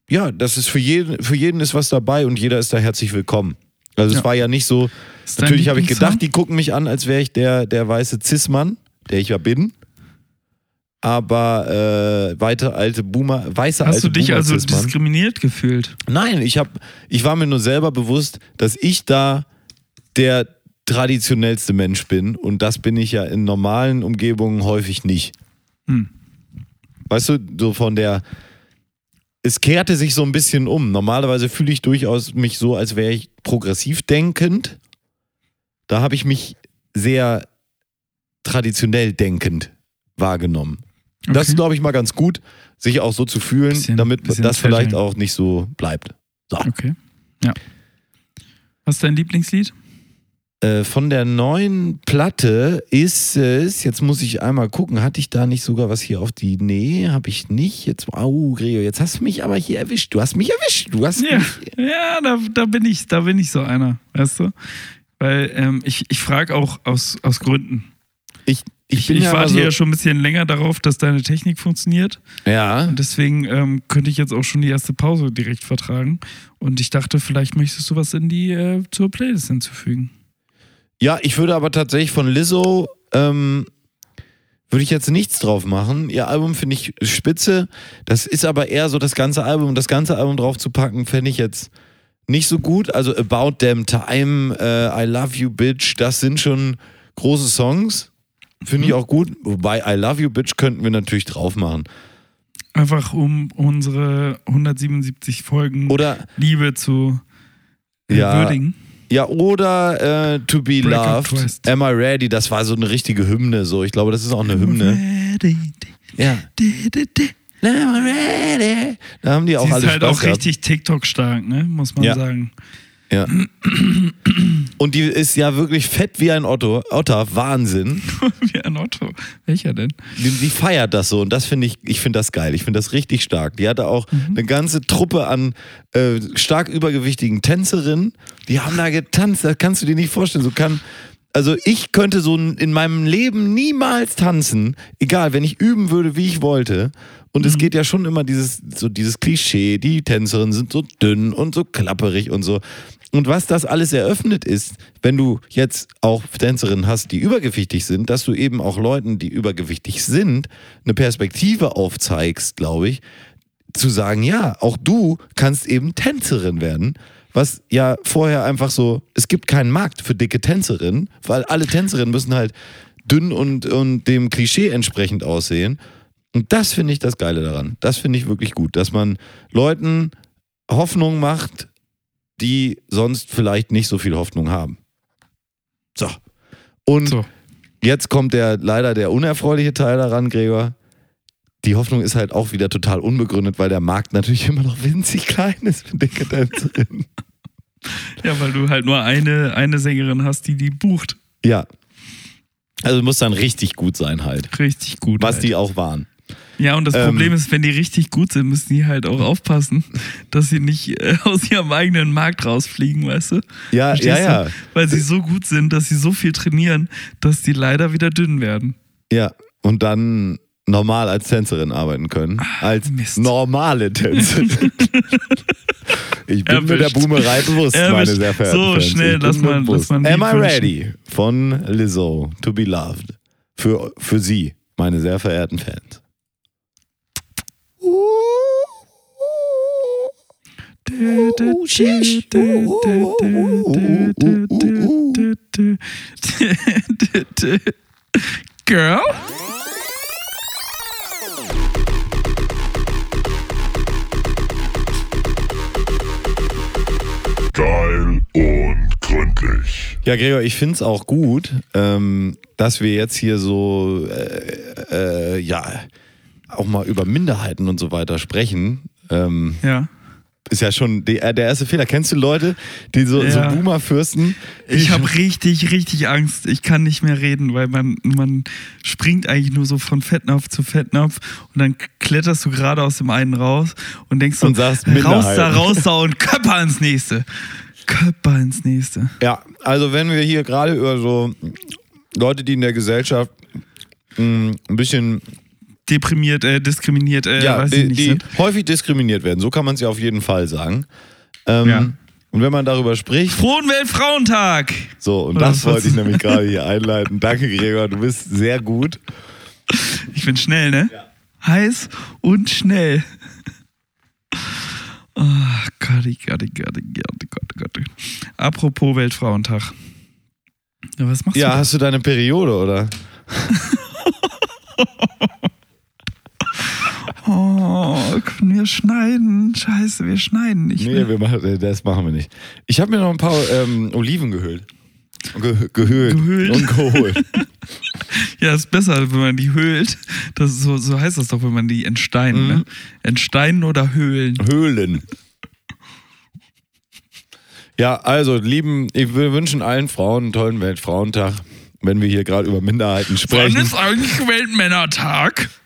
B: ja, dass es für jeden, für jeden ist was dabei und jeder ist da herzlich willkommen. Also es
C: Ja.
B: war ja nicht so,
C: Ist
B: natürlich habe ich gedacht, die gucken mich an, als wäre ich der, der weiße Cis-Mann, der ich ja bin. Aber äh, weite alte Boomer, weiße
C: Hast
B: alte
C: du dich
B: Boomer
C: also diskriminiert gefühlt?
B: Nein, ich hab, ich war mir nur selber bewusst, dass ich da der traditionellste Mensch bin und das bin ich ja in normalen Umgebungen häufig nicht.
C: Hm.
B: Weißt du, so von der es kehrte sich so ein bisschen um. Normalerweise fühle ich durchaus mich so, als wäre ich progressiv denkend. Da habe ich mich sehr traditionell denkend wahrgenommen. Das
C: Okay.
B: ist, glaube ich, mal ganz gut, sich auch so zu fühlen,
C: Bisschen-
B: damit
C: bisschen
B: das vielleicht auch nicht so bleibt. So.
C: Okay. Ja. Was ist dein Lieblingslied?
B: Äh, von der neuen Platte ist es, jetzt muss ich einmal gucken, hatte ich da nicht sogar was hier auf die. Nee, habe ich nicht. Jetzt, au, Gregor, jetzt hast du mich aber hier erwischt. Du hast mich erwischt. Du hast
C: Ja,
B: mich.
C: ja da, da bin ich, da bin ich so einer, weißt du? Weil ähm, ich, ich frage auch aus, aus Gründen.
B: Ich, ich,
C: Ich, ich
B: ja
C: warte
B: so,
C: ja schon ein bisschen länger darauf, dass deine Technik funktioniert.
B: Ja,
C: Und deswegen ähm, könnte ich jetzt auch schon die erste Pause direkt vertragen. Und ich dachte, vielleicht möchtest du was in die äh, zur Playlist hinzufügen.
B: ja, ich würde aber tatsächlich von Lizzo, ähm, würde ich jetzt nichts drauf machen. Ihr Album finde ich spitze. Das ist aber eher so das ganze Album. Das ganze Album drauf zu packen, fände ich jetzt nicht so gut. Also About Them Time, äh, I Love You Bitch, das sind schon große Songs. Finde ich auch gut. Wobei I Love You Bitch könnten wir natürlich drauf machen.
C: Einfach um unsere 177 Folgen
B: Oder,
C: Liebe zu äh,
B: Ja.
C: würdigen.
B: ja, oder äh, To Be
C: Break
B: Loved. Am I Ready? Das war so eine richtige Hymne. So, ich glaube, das ist auch eine Hymne. Ja. Da haben die auch
C: Sie
B: alle
C: ist halt
B: Spaß
C: auch
B: gehabt.
C: richtig TikTok-stark, ne? muss man
B: Ja.
C: sagen.
B: Ja. Und die ist ja wirklich fett wie ein Otto. Otter, Wahnsinn.
C: Wie ein Otto. Welcher denn?
B: Die, die feiert das so und das finde ich, ich finde das geil. Ich finde das richtig stark. Die hatte auch eine ganze Truppe an äh, stark übergewichtigen Tänzerinnen. Die haben da getanzt. Das kannst du dir nicht vorstellen. So kann, also ich könnte so in meinem Leben niemals tanzen, egal, wenn ich üben würde, wie ich wollte. Und es geht ja schon immer dieses, so dieses Klischee, die Tänzerinnen sind so dünn und so klapperig und so. Und was das alles eröffnet ist, wenn du jetzt auch Tänzerinnen hast, die übergewichtig sind, dass du eben auch Leuten, die übergewichtig sind, eine Perspektive aufzeigst, glaube ich, zu sagen, ja, auch du kannst eben Tänzerin werden, was ja vorher einfach so, es gibt keinen Markt für dicke Tänzerinnen, weil alle Tänzerinnen müssen halt dünn und, und dem Klischee entsprechend aussehen. Und das finde ich das Geile daran. Das finde ich wirklich gut, dass man Leuten Hoffnung macht, die sonst vielleicht nicht so viel Hoffnung haben. So. Und
C: So.
B: jetzt kommt der leider der unerfreuliche Teil daran, Gregor. Die Hoffnung ist halt auch wieder total unbegründet, weil der Markt natürlich immer noch winzig klein ist für dicke Tänzerinnen.
C: Ja, weil du halt nur eine, eine Sängerin hast, die die bucht.
B: ja. Also muss dann richtig gut sein halt.
C: Richtig gut.
B: Was
C: halt.
B: die auch waren.
C: Ja, und das
B: Ähm,
C: Problem ist, wenn die richtig gut sind, müssen die halt auch aufpassen, dass sie nicht äh, aus ihrem eigenen Markt rausfliegen, weißt du?
B: Ja,
C: Verstehst
B: ja, ja.
C: Du? Weil sie so gut sind, dass sie so viel trainieren, dass die leider wieder dünn werden.
B: Ja. Und dann normal als Tänzerin arbeiten können. Als
C: Ah, Mist.
B: normale Tänzerin. Ich bin mir der
C: Erwischt.
B: Boomerei bewusst, meine
C: Erwischt.
B: sehr verehrten
C: So,
B: Fans.
C: schnell, lass mal- lass mal
B: Am I Ready von Lizzo, To Be Loved. Für, für Sie, meine sehr verehrten Fans.
C: Girl?
A: Geil und gründlich.
B: Ja, Gregor, ich finde es auch gut, ähm, dass wir jetzt hier so, äh, äh, ja, auch mal über Minderheiten und so weiter sprechen. Ähm,
C: Ja.
B: ist ja schon die, äh, der erste Fehler. Kennst du Leute, die so, so
C: Ja.
B: Boomer-Fürsten? die
C: Ich habe richtig, richtig Angst. Ich kann nicht mehr reden, weil man, man springt eigentlich nur so von Fettnapf zu Fettnapf und dann kletterst du gerade aus dem einen raus und denkst so,
B: Und sagst,
C: raus da, raus da und Köpper ins nächste. Köpper ins nächste.
B: Ja, also wenn wir hier gerade über so Leute, die in der Gesellschaft mh, ein bisschen
C: Deprimiert, äh, diskriminiert, äh,
B: ja,
C: weiß
B: die,
C: ich nicht.
B: die
C: sind.
B: häufig diskriminiert werden, so kann man es ja auf jeden Fall sagen. Ähm,
C: Ja.
B: Und wenn man darüber spricht,
C: Frohen Weltfrauentag!
B: so, und
C: Oder
B: das wollte ich nämlich gerade hier einleiten. Danke, Gregor, du bist sehr gut.
C: Ich bin schnell, ne? Heiß und schnell. Oh Gott, Gott, Gott, Gott, Gott, Gott. Apropos Weltfrauentag. Ja, was machst
B: Ja,
C: du?
B: hast du deine Periode, oder?
C: Oh, können wir schneiden? Scheiße, wir schneiden nicht
B: Nee,
C: mehr.
B: wir machen, äh, das machen wir nicht. Ich habe mir noch ein paar ähm, Oliven gehöhlt. Ge gehöhlt.
C: Gehöhlt?
B: Und geholt.
C: Ja, ist besser, wenn man die höhlt. Das ist so, so heißt das doch, wenn man die entsteinen.
B: Mhm.
C: Ne? Entsteinen oder höhlen.
B: Höhlen. Ja, also, lieben, ich will wünschen allen Frauen einen tollen Weltfrauentag, wenn wir hier gerade über Minderheiten
C: Wann
B: sprechen.
C: ist eigentlich Weltmännertag?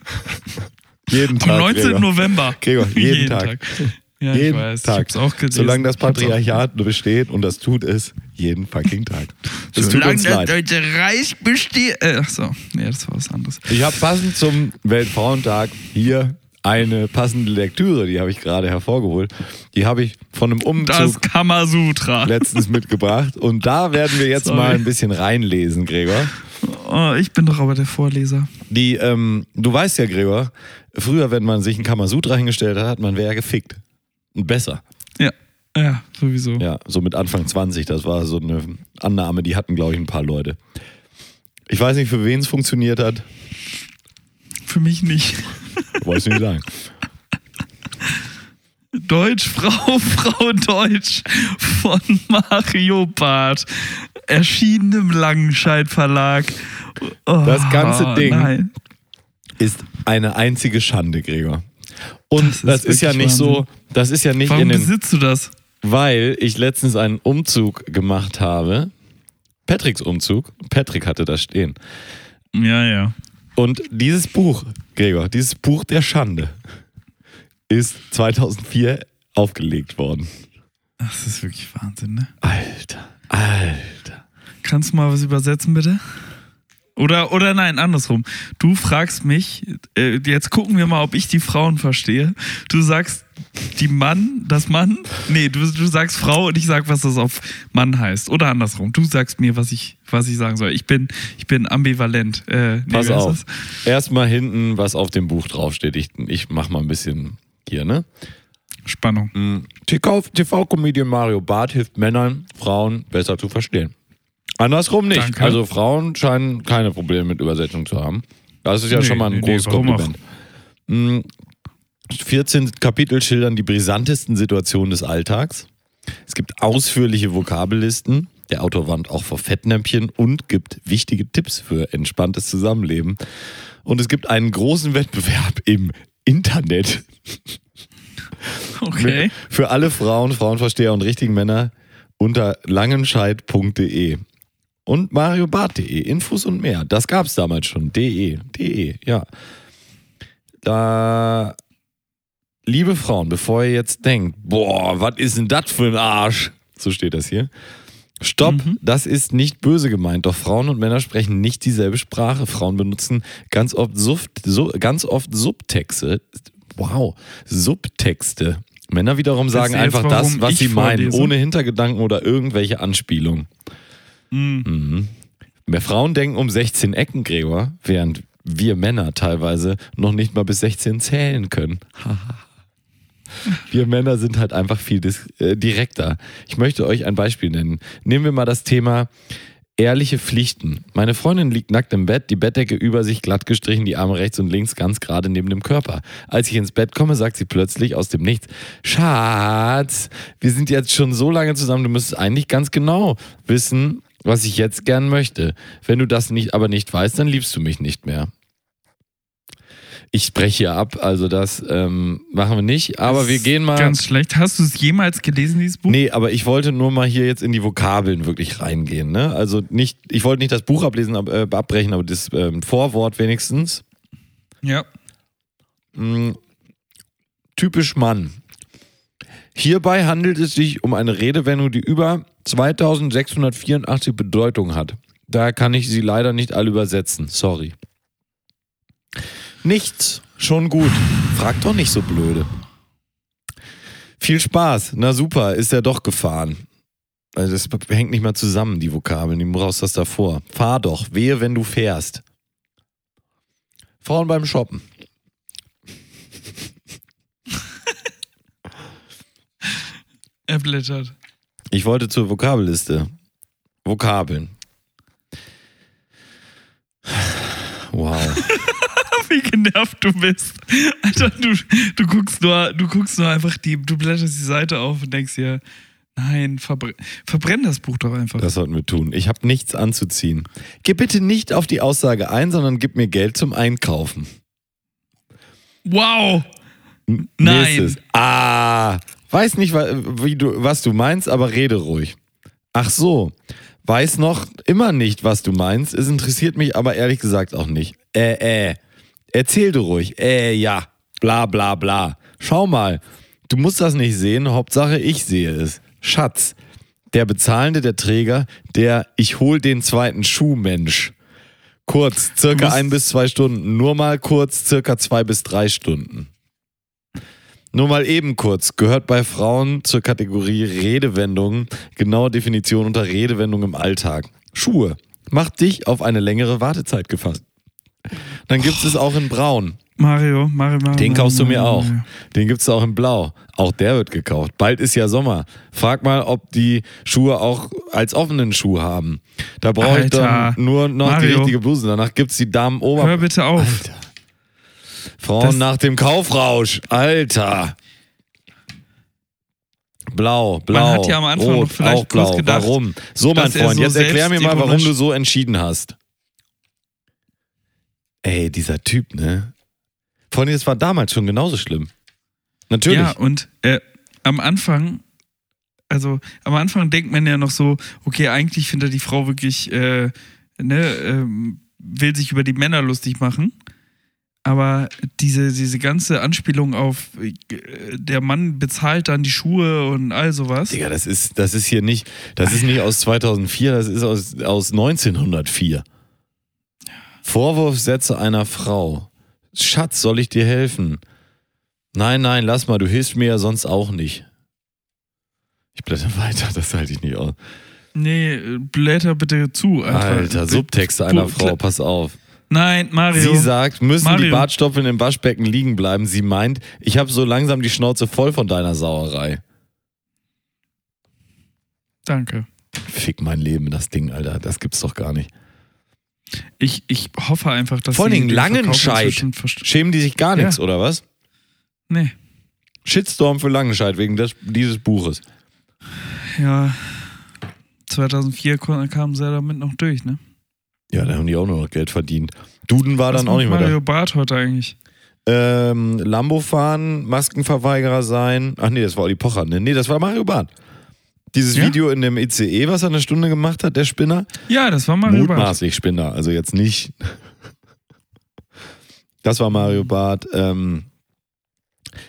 B: jeden
C: Am
B: Tag.
C: 19.
B: Gregor.
C: November.
B: Gregor, jeden Tag.
C: Ja,
B: jeden
C: ich weiß.
B: Tag.
C: Ich hab's auch gelesen.
B: Solange das Patriarchat besteht und das tut es, jeden fucking Tag. Das tut
C: Solange
B: uns
C: das
B: leid.
C: Deutsche Reich besteht. Äh, ach so, nee, das war was anderes.
B: Ich habe passend zum Weltfrauentag hier eine passende Lektüre, die habe ich gerade hervorgeholt. Die habe ich von einem Umzug
C: Das Kamasutra.
B: letztens mitgebracht. Und da werden wir jetzt
C: Sorry.
B: mal ein bisschen reinlesen, Gregor.
C: Oh, ich bin doch aber der Vorleser.
B: Die, ähm, du weißt ja, Gregor, früher, wenn man sich einen Kamasutra hingestellt hat, man wäre ja gefickt. Und besser.
C: Ja, ja, sowieso.
B: Ja, so mit Anfang 20, das war so eine Annahme, die hatten, glaube ich, ein paar Leute. Ich weiß nicht, für wen es funktioniert hat.
C: Für mich nicht.
B: Wollte ich nicht sagen.
C: Deutsch, Frau, Frau Deutsch von Mario Barth. Erschienen im Langenscheid Verlag. Oh,
B: Das ganze Ding
C: Nein.
B: Ist eine einzige Schande, Gregor. Und
C: Das
B: das
C: ist
B: ist, ja nicht so,
C: Wahnsinn.
B: das ist ja nicht
C: Warum
B: in den,
C: besitzt du das?
B: weil ich letztens einen Umzug gemacht habe. Patricks Umzug. Patrick hatte da stehen.
C: Ja, ja.
B: Und dieses Buch, Gregor, dieses Buch der Schande ist 2004 aufgelegt worden.
C: Das ist wirklich Wahnsinn, ne?
B: Alter, Alter.
C: Kannst du mal was übersetzen, bitte? Oder, oder nein, andersrum. Du fragst mich, äh, jetzt gucken wir mal, ob ich die Frauen verstehe. Du sagst die Mann, das Mann. Nee, du, du sagst Frau und ich sag, was das auf Mann heißt. Oder andersrum. Du sagst mir, was ich, was ich sagen soll. Ich bin, ich bin ambivalent. Äh, nee,
B: Pass auf. Erstmal hinten, was auf dem Buch draufsteht. Ich, ich mach mal ein bisschen hier, ne?
C: Spannung.
B: TV-Comedian Mario Barth hilft Männern, Frauen besser zu verstehen. Andersrum nicht.
C: Danke.
B: Also Frauen scheinen keine Probleme mit Übersetzung zu haben. Das ist ja
C: Nee,
B: schon mal ein
C: nee, nee,
B: großes
C: auch?
B: Kompliment. Mm, 14 Kapitel schildern die brisantesten Situationen des Alltags. Es gibt ausführliche Vokabellisten. Der Autor warnt auch vor Fettnäpfchen und gibt wichtige Tipps für entspanntes Zusammenleben. Und es gibt einen großen Wettbewerb im Internet
C: Okay.
B: für alle Frauen, Frauenversteher und richtigen Männer unter langenscheid.de und mariobart.de. Infos und mehr. Das gab es damals schon. De. De, ja. Da. Liebe Frauen, bevor ihr jetzt denkt, boah, was ist denn das für ein Arsch? So steht das hier. Stopp, das ist nicht böse gemeint, doch Frauen und Männer sprechen nicht dieselbe Sprache. Frauen benutzen ganz oft, Suft, so, ganz oft Subtexte. Wow, Subtexte. Männer wiederum sagen einfach das, was sie meinen,
C: vorlese?
B: ohne Hintergedanken oder irgendwelche Anspielungen. Mhm. Mehr Frauen denken um 16 Ecken, Gregor, während wir Männer teilweise noch nicht mal bis 16 zählen können. Wir Männer sind halt einfach viel äh, direkter. Ich möchte euch ein Beispiel nennen. Nehmen wir mal das Thema ehrliche Pflichten. Meine Freundin liegt nackt im Bett, die Bettdecke über sich glatt gestrichen, die Arme rechts und links ganz gerade neben dem Körper. Als ich ins Bett komme, sagt sie plötzlich aus dem Nichts, Schatz, wir sind jetzt schon so lange zusammen, du müsstest eigentlich ganz genau wissen, was ich jetzt gern möchte. Wenn du das nicht, aber nicht weißt, dann liebst du mich nicht mehr. Ich spreche hier ab, also das ähm, machen wir nicht. Aber wir gehen mal.
C: Ganz schlecht. Hast du es jemals gelesen, dieses Buch?
B: Nee, aber ich wollte nur mal hier jetzt in die Vokabeln wirklich reingehen. Ne? Also nicht, ich wollte nicht das Buch ablesen, ab- äh, abbrechen, aber das ähm, Vorwort wenigstens.
C: Ja.
B: Mm, typisch Mann. Hierbei handelt es sich um eine Redewendung, die über 2684 Bedeutung hat. Daher kann ich sie leider nicht alle übersetzen. Sorry. Nichts. Schon gut. Frag doch nicht so blöde. Viel Spaß. Na super, ist er doch gefahren. Also das hängt nicht mal zusammen, die Vokabeln. Du brauchst das davor. Fahr doch. Wehe, wenn du fährst. Frauen beim Shoppen.
C: Er blättert.
B: Ich wollte zur Vokabelliste. Vokabeln. Wow.
C: Wie genervt du bist. Alter, du, du guckst nur, du guckst nur einfach die, du blätterst die Seite auf und denkst dir, nein, verbr verbrenn das Buch doch einfach.
B: Das sollten wir tun. Ich habe nichts anzuziehen. Geh bitte nicht auf die Aussage ein, sondern gib mir Geld zum Einkaufen.
C: wow!
B: N-
C: Nein.
B: Nächstes. Ah. Weiß nicht, wie du, was du meinst, aber rede ruhig. Ach so. Weiß noch immer nicht, was du meinst. Es interessiert mich aber ehrlich gesagt auch nicht. Äh, äh. Erzähl du ruhig. Äh, ja. Bla, bla, bla. Schau mal. Du musst das nicht sehen. Hauptsache, ich sehe es. Schatz. Der Bezahlende, der Träger, der Ich hol den zweiten Schuh-Mensch. Kurz, circa ein bis zwei Stunden. Nur mal kurz, circa zwei bis drei Stunden. Nur mal eben kurz, gehört bei Frauen zur Kategorie Redewendungen, genaue Definition unter Redewendung im Alltag. Schuhe. Macht dich auf eine längere Wartezeit gefasst. Dann gibt es auch in Braun.
C: Mario, Mario, Mario.
B: Den kaufst du mir auch. Den gibt es auch in Blau. Auch der wird gekauft. Bald ist ja Sommer. Frag mal, ob die Schuhe auch als offenen Schuh haben. Da brauche ich dann nur noch die
C: Mario.
B: richtige Bluse. Danach gibt es die Damen Ober.
C: Hör bitte auf.
B: Alter. Frauen
C: Das-
B: nach dem Kaufrausch. Alter. Blau, blau.
C: hat ja am Anfang
B: rot,
C: noch vielleicht
B: auch blau.
C: gedacht,
B: warum? So, mein Freund,
C: so
B: jetzt erklär mir mal, warum du so entschieden hast. Ey, dieser Typ, ne? Vor allem, es war damals schon genauso schlimm. Natürlich.
C: Ja, und äh, am Anfang, also am Anfang denkt man ja noch so, okay, eigentlich findet er die Frau wirklich, äh, ne, ähm, will sich über die Männer lustig machen. Aber diese, diese ganze Anspielung auf äh, der Mann bezahlt dann die Schuhe und all sowas.
B: Digga, das ist, das ist hier nicht, das ist nicht aus 2004, das ist aus, aus 1904. Vorwurfssätze einer Frau. Schatz, soll ich dir helfen? Nein, nein, lass mal, du hilfst mir ja sonst auch nicht. Ich blätter weiter, das halte ich nicht aus.
C: Nee, blätter bitte zu. Alter,
B: Alter, Subtexte einer Frau, pass auf.
C: Nein, Mario.
B: Sie sagt, müssen die
C: Mario.
B: Bartstoppeln im Waschbecken liegen bleiben. Sie meint, ich habe so langsam die Schnauze voll von deiner Sauerei.
C: Danke.
B: Fick mein Leben, das Ding, Alter. Das gibt's doch gar nicht.
C: Ich, ich hoffe einfach, dass
B: Vor allen Dingen
C: Verkauf
B: Langenscheid. Schämen die sich gar
C: Ja.
B: nichts, oder was?
C: Nee.
B: Shitstorm für Langenscheid wegen des, dieses Buches.
C: Ja, 2004 ko- kamen sie ja damit noch durch, ne?
B: Ja, da haben die auch nur noch Geld verdient. Duden war
C: Was
B: dann auch nicht mehr
C: Mario Barth heute eigentlich?
B: da. Ähm, Lambo fahren, Maskenverweigerer sein. Ach nee, das war Olli Pocher. Ne? Nee, das war Mario Barth. Dieses
C: Ja?
B: Video in dem ICE, was er eine Stunde gemacht hat, der Spinner.
C: Ja, das war Mario Barth.
B: Mutmaßlich Spinner, also jetzt nicht. Das war Mario Barth. Ähm,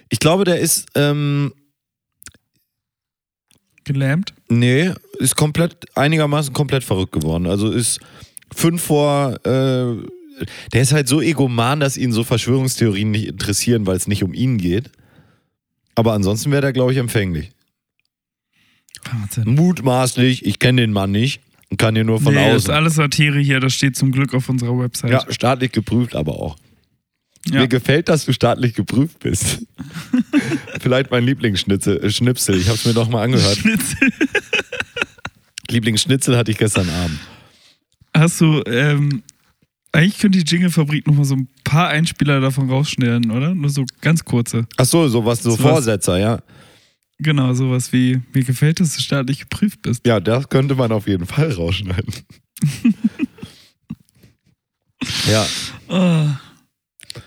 B: ich glaube, der ist, ähm,
C: Gelähmt.
B: nee, ist komplett, einigermaßen komplett verrückt geworden. Also ist fünf vor, äh, der ist halt so egoman, dass ihn so Verschwörungstheorien nicht interessieren, weil es nicht um ihn geht. Aber ansonsten wäre der, glaube ich, empfänglich.
C: Wahnsinn.
B: Mutmaßlich, ich kenne den Mann nicht und kann dir nur von
C: nee, das ist
B: außen.
C: alles Satire hier, das steht zum Glück auf unserer Website.
B: Ja, staatlich geprüft aber auch.
C: Ja.
B: Mir gefällt, dass du staatlich geprüft bist. Vielleicht mein Lieblingsschnitzel, äh, Schnipsel. Ich habe es mir doch mal angehört.
C: Schnitzel.
B: Lieblingsschnitzel hatte ich gestern Abend.
C: Hast du, ähm, eigentlich könnte die Jingle-Fabrik nochmal so ein paar Einspieler davon rausschneiden, oder? Nur so ganz kurze.
B: Ach so, sowas, so
C: Sowas.
B: Vorsetzer, ja.
C: Genau, sowas wie, mir gefällt, dass du staatlich geprüft bist.
B: Ja, das könnte man auf jeden Fall rausschneiden. ja,
C: Oh.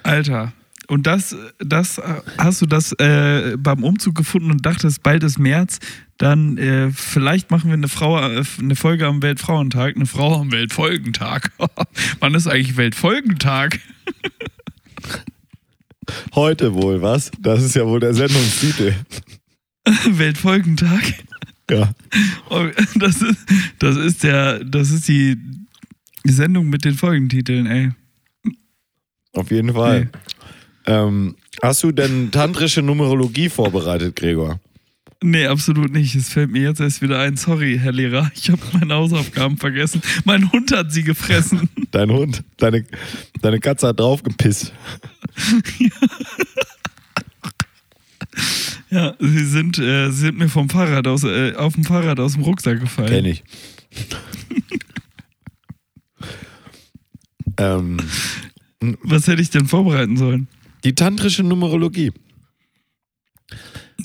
C: Alter. Und das, das hast du das äh, beim Umzug gefunden und dachtest, bald ist März, dann äh, vielleicht machen wir eine, Frau, äh, eine Folge am Weltfrauentag, eine Frau am Weltfolgentag. Wann ist eigentlich Weltfolgentag?
B: Heute wohl, was? Das ist ja wohl der Sendungstitel.
C: Weltfolgentag.
B: Ja.
C: Das ist, das ist der, das ist die Sendung mit den Folgentiteln, ey.
B: Auf jeden Fall. Ähm, hast du denn tantrische Numerologie vorbereitet, Gregor?
C: Nee, absolut nicht. Es fällt mir jetzt erst wieder ein. Sorry, Herr Lehrer. Ich habe meine Hausaufgaben vergessen. Mein Hund hat sie gefressen.
B: Dein Hund, deine, deine Katze hat draufgepisst.
C: Ja, sie sind, äh, sie sind mir vom Fahrrad aus, äh, auf dem Fahrrad aus dem Rucksack gefallen.
B: Kenn ich. ähm,
C: Was hätte ich denn vorbereiten sollen?
B: die tantrische Numerologie.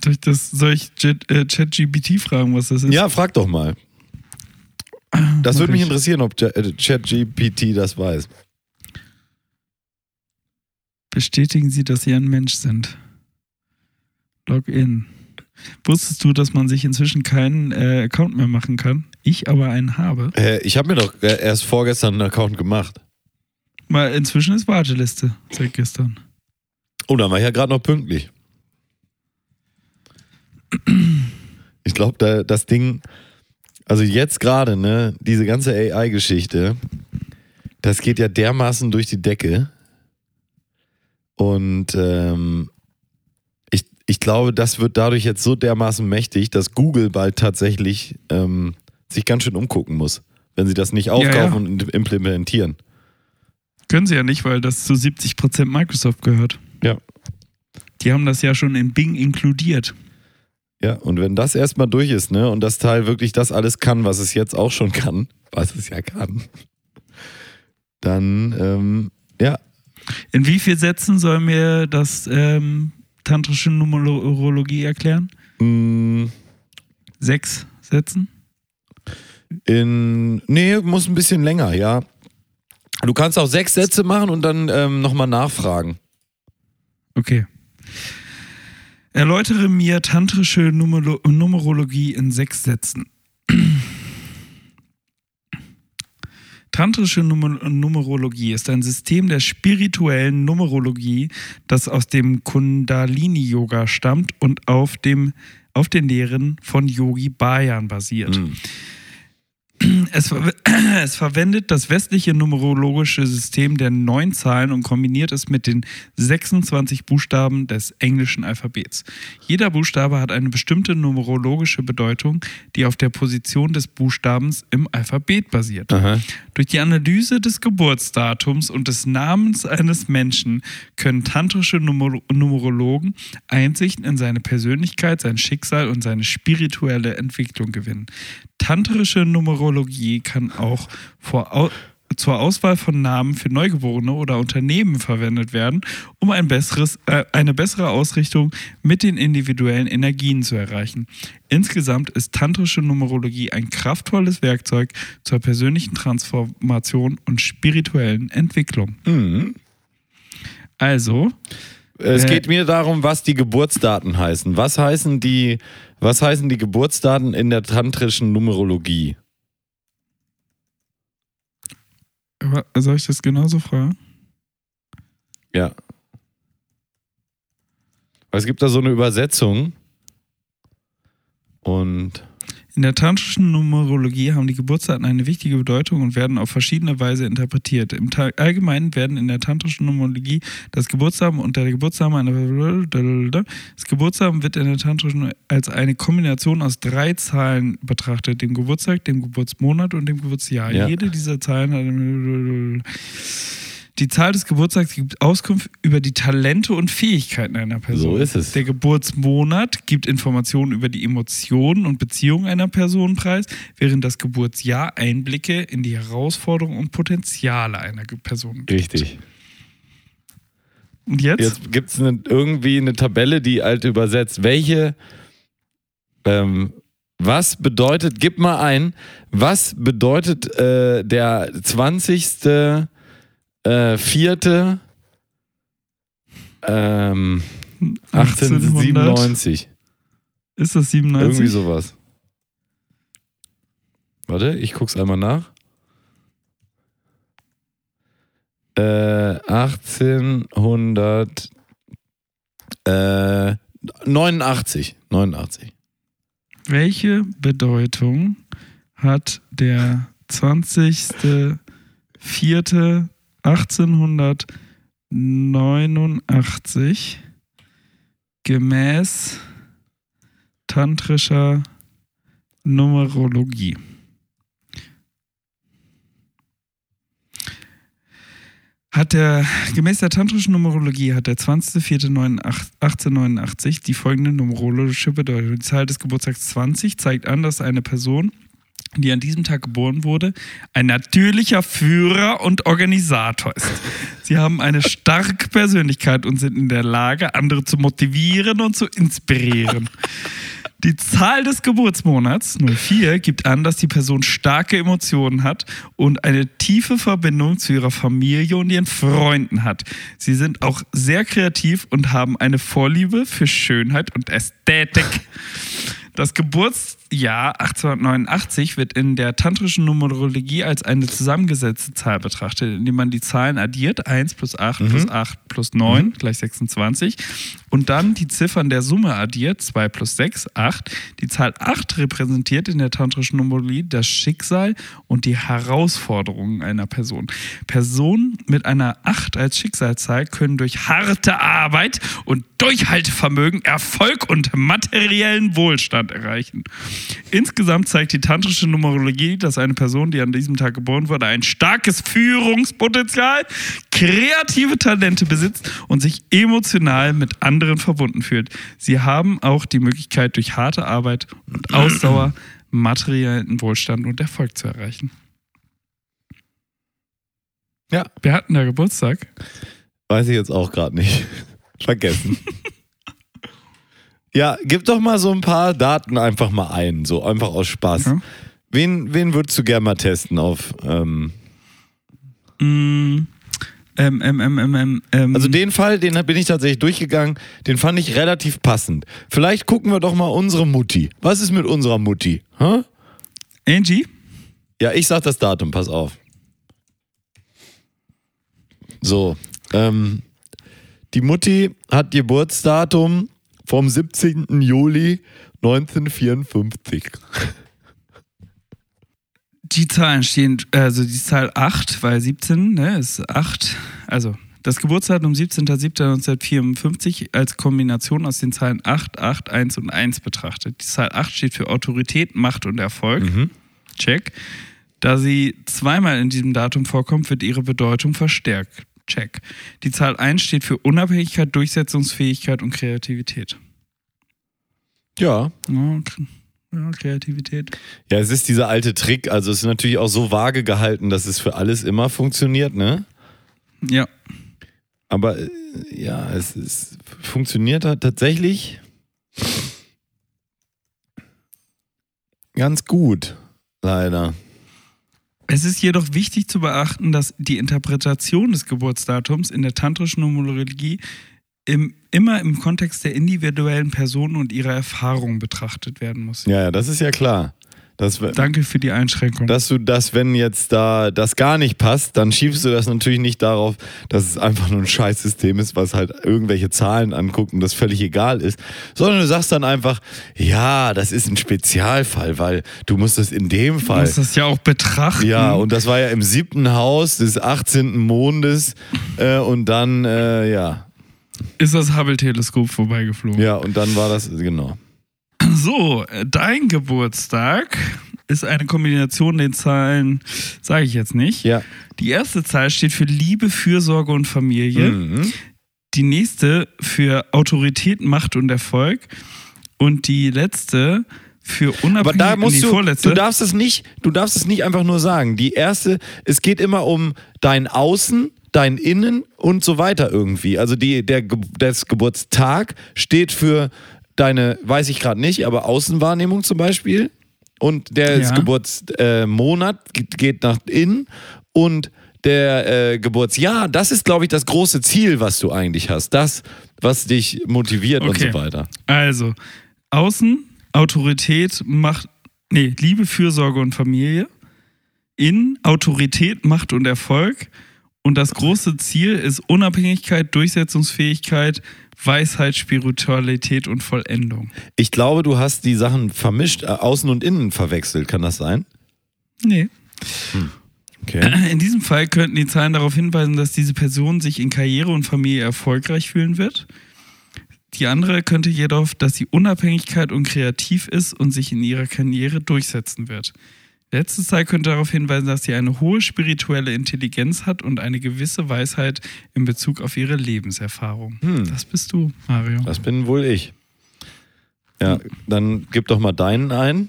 C: Soll ich, das, soll ich Jet- äh, ChatGPT fragen, was das ist?
B: Ja, frag doch mal. Das würde mich
C: ich.
B: interessieren, ob äh, ChatGPT das weiß.
C: Bestätigen Sie, dass Sie ein Mensch sind. Login. Wusstest du, dass man sich inzwischen keinen äh, Account mehr machen kann? Ich aber einen habe.
B: Äh, ich habe mir doch äh, erst vorgestern einen Account gemacht.
C: Weil inzwischen ist Warteliste seit gestern.
B: Oh, dann war ich ja gerade noch pünktlich. Ich glaube, da, das Ding, also jetzt gerade, ne, diese ganze AI-Geschichte, das geht ja dermaßen durch die Decke. Und ähm, ich, glaube, das wird dadurch jetzt so dermaßen mächtig, dass Google bald tatsächlich ähm, sich ganz schön umgucken muss, wenn sie das nicht aufkaufen
C: ja.
B: und implementieren.
C: Können sie ja nicht, weil das zu 70% Microsoft gehört.
B: Ja.
C: Die haben das ja schon in Bing inkludiert.
B: Ja, und wenn das erstmal durch ist, ne, und das Teil wirklich das alles kann, was es jetzt auch schon kann, was es ja kann, dann, ähm, ja,
C: In wie vielen Sätzen soll mir das ähm, tantrische Numerologie erklären?
B: mh,
C: Sechs Sätzen?
B: in, nee, muss ein bisschen länger, ja. Du kannst auch sechs Sätze machen und dann ähm, nochmal nachfragen.
C: Okay. Erläutere mir tantrische Numero Numerologie in sechs Sätzen. Tantrische Numer Numerologie ist ein System der spirituellen Numerologie, das aus dem Kundalini-Yoga stammt und auf, dem, auf den Lehren von Yogi Bayan basiert.
B: Mhm.
C: Es, es verwendet das westliche numerologische System der neun Zahlen und kombiniert es mit den 26 Buchstaben des englischen Alphabets. Jeder Buchstabe hat eine bestimmte numerologische Bedeutung, die auf der Position des Buchstabens im Alphabet basiert.
B: Aha.
C: Durch die Analyse des Geburtsdatums und des Namens eines Menschen können tantrische Numer Numerologen Einsicht in seine Persönlichkeit, sein Schicksal und seine spirituelle Entwicklung gewinnen. Tantrische Numerologie kann auch vor zur Auswahl von Namen für Neugeborene oder Unternehmen verwendet werden, um ein besseres, äh, eine bessere Ausrichtung mit den individuellen Energien zu erreichen. Insgesamt ist tantrische Numerologie ein kraftvolles Werkzeug zur persönlichen Transformation und spirituellen Entwicklung.
B: Mhm.
C: Also,
B: Es
C: Äh,
B: geht mir darum, was die Geburtsdaten heißen. Was heißen die, was heißen die Geburtsdaten in der tantrischen Numerologie?
C: Soll ich das genauso fragen?
B: Ja. Es gibt da so eine Übersetzung. Und
C: In der tantrischen Numerologie haben die Geburtsdaten eine wichtige Bedeutung und werden auf verschiedene Weise interpretiert. Im Allgemeinen werden in der tantrischen Numerologie das Geburtsdatum und der Geburtsdatum eine das Geburtsdatum wird in der tantrischen als eine Kombination aus drei Zahlen betrachtet: dem Geburtstag, dem Geburtsmonat und dem Geburtsjahr.
B: Ja.
C: Jede dieser Zahlen hat eine die Zahl des Geburtstags gibt Auskunft über die Talente und Fähigkeiten einer Person.
B: So ist es.
C: Der Geburtsmonat gibt Informationen über die Emotionen und Beziehungen einer Person preis, während das Geburtsjahr Einblicke in die Herausforderungen und Potenziale einer Person gibt.
B: richtig.
C: Und jetzt?
B: Jetzt gibt es irgendwie eine Tabelle, die alt übersetzt. Welche, ähm, was bedeutet, gib mal ein, was bedeutet äh, der 20. Äh, vierte Ähm, 1897.
C: Ist das 97?
B: Irgendwie sowas. Warte, ich guck's einmal nach. Äh, 1800. Äh, 89. 89.
C: Welche Bedeutung hat der 20.04.1889 gemäß tantrischer Numerologie? Hat der, gemäß der tantrischen Numerologie hat der 20.04.1889 die folgende numerologische Bedeutung. Die Zahl des Geburtstags 20 zeigt an, dass eine Person, die an diesem Tag geboren wurde, ein natürlicher Führer und Organisator ist. Sie haben eine starke Persönlichkeit und sind in der Lage, andere zu motivieren und zu inspirieren. Die Zahl des Geburtsmonats 04 gibt an, dass die Person starke Emotionen hat und eine tiefe Verbindung zu ihrer Familie und ihren Freunden hat. Sie sind auch sehr kreativ und haben eine Vorliebe für Schönheit und Ästhetik. Das Geburtsjahr 1889 wird in der tantrischen Numerologie als eine zusammengesetzte Zahl betrachtet, indem man die Zahlen addiert, 1 plus 8 plus 8 plus 9 gleich 26 und dann die Ziffern der Summe addiert, 2 plus 6, 8. Die Zahl 8 repräsentiert in der tantrischen Numerologie das Schicksal und die Herausforderungen einer Person. Personen mit einer 8 als Schicksalszahl können durch harte Arbeit und Durchhaltevermögen Erfolg und materiellen Wohlstand erreichen. Insgesamt zeigt die tantrische Numerologie, dass eine Person, die an diesem Tag geboren wurde, ein starkes Führungspotenzial, kreative Talente besitzt und sich emotional mit anderen verbunden fühlt. Sie haben auch die Möglichkeit, durch harte Arbeit und Ausdauer materiellen Wohlstand und Erfolg zu erreichen.
B: Ja.
C: Wir hatten da Geburtstag.
B: Weiß ich jetzt auch gerade nicht. Vergessen. ja, gib doch mal so ein paar Daten einfach mal ein, so einfach aus Spaß.
C: Ja.
B: Wen, wen würdest du gerne mal testen auf. Ähm,
C: Mm, ähm, ähm, ähm, ähm, ähm, ähm,
B: also den Fall, den bin ich tatsächlich durchgegangen, den fand ich relativ passend. Vielleicht gucken wir doch mal unsere Mutti. Was ist mit unserer Mutti? Hä?
C: Angie?
B: Ja, ich sag das Datum, pass auf. So, ähm, die Mutti hat Geburtsdatum vom 17. Juli 1954.
C: Die Zahlen stehen, also die Zahl 8, weil 17 ne, ist 8. Also das Geburtsdatum 17.07.1954 als Kombination aus den Zahlen 8, 8, 1 und 1 betrachtet. Die Zahl 8 steht für Autorität, Macht und Erfolg.
B: Mhm.
C: Check. Da sie zweimal in diesem Datum vorkommt, wird ihre Bedeutung verstärkt. Check. Die Zahl 1 steht für Unabhängigkeit, Durchsetzungsfähigkeit und Kreativität.
B: Ja.
C: Ja, Kreativität.
B: Ja, es ist dieser alte Trick, also es ist natürlich auch so vage gehalten, dass es für alles immer funktioniert, ne?
C: Ja.
B: Aber äh, ja, es, es funktioniert tatsächlich ganz gut, leider.
C: Es ist jedoch wichtig zu beachten, dass die Interpretation des Geburtsdatums in der tantrischen Numerologie im, immer im Kontext der individuellen Person und ihrer Erfahrung betrachtet werden muss.
B: Ja, das ist ja klar. Das,
C: Danke für die Einschränkung.
B: dass du das, wenn jetzt da das gar nicht passt, dann schiebst du das natürlich nicht darauf, dass es einfach nur ein Scheißsystem ist, was halt irgendwelche Zahlen anguckt und das völlig egal ist, sondern du sagst dann einfach, ja, das ist ein Spezialfall, weil du musst das in dem
C: du
B: Fall.
C: musst das ja auch betrachten.
B: Ja, und das war ja im siebten Haus des 18. Mondes äh, und dann, äh, ja,
C: ist das Hubble-Teleskop vorbeigeflogen.
B: ja, und dann war das, genau.
C: So, äh, dein Geburtstag ist eine Kombination den Zahlen, sage ich jetzt nicht.
B: Ja.
C: Die erste Zahl steht für Liebe, Fürsorge und Familie.
B: Mhm.
C: Die nächste für Autorität, Macht und Erfolg. Und die letzte für
B: Aber
C: unabhängig
B: da musst
C: die
B: du,
C: vorletzte.
B: du darfst es nicht, du darfst es nicht einfach nur sagen. Die erste, es geht immer um dein Außen, dein Innen und so weiter irgendwie. Also die, der, das Geburtstag steht für deine, weiß ich gerade nicht, aber Außenwahrnehmung zum Beispiel. Und der
C: Ja.
B: Geburtsmonat äh, geht- nach innen und der äh, Geburtsjahr, das ist, glaube ich, das große Ziel, was du eigentlich hast. Das, was dich motiviert und
C: Okay.
B: so weiter.
C: Also, außen, Autorität, Macht, nee, Liebe, Fürsorge und Familie. In Autorität, Macht und Erfolg. Und das große Ziel ist Unabhängigkeit, Durchsetzungsfähigkeit, Weisheit, Spiritualität und Vollendung.
B: Ich glaube, du hast die Sachen vermischt, äh, außen und innen verwechselt. Kann das sein?
C: Nee.
B: Okay.
C: In diesem Fall könnten die Zahlen darauf hinweisen, dass diese Person sich in Karriere und Familie erfolgreich fühlen wird. Die andere könnte jedoch, dass sie Unabhängigkeit und kreativ ist und sich in ihrer Karriere durchsetzen wird. Letzte Zahl könnte darauf hinweisen, dass sie eine hohe spirituelle Intelligenz hat und eine gewisse Weisheit in Bezug auf ihre Lebenserfahrung. Das bist du, Mario.
B: Das bin wohl ich. Ja, dann gib doch mal deinen ein.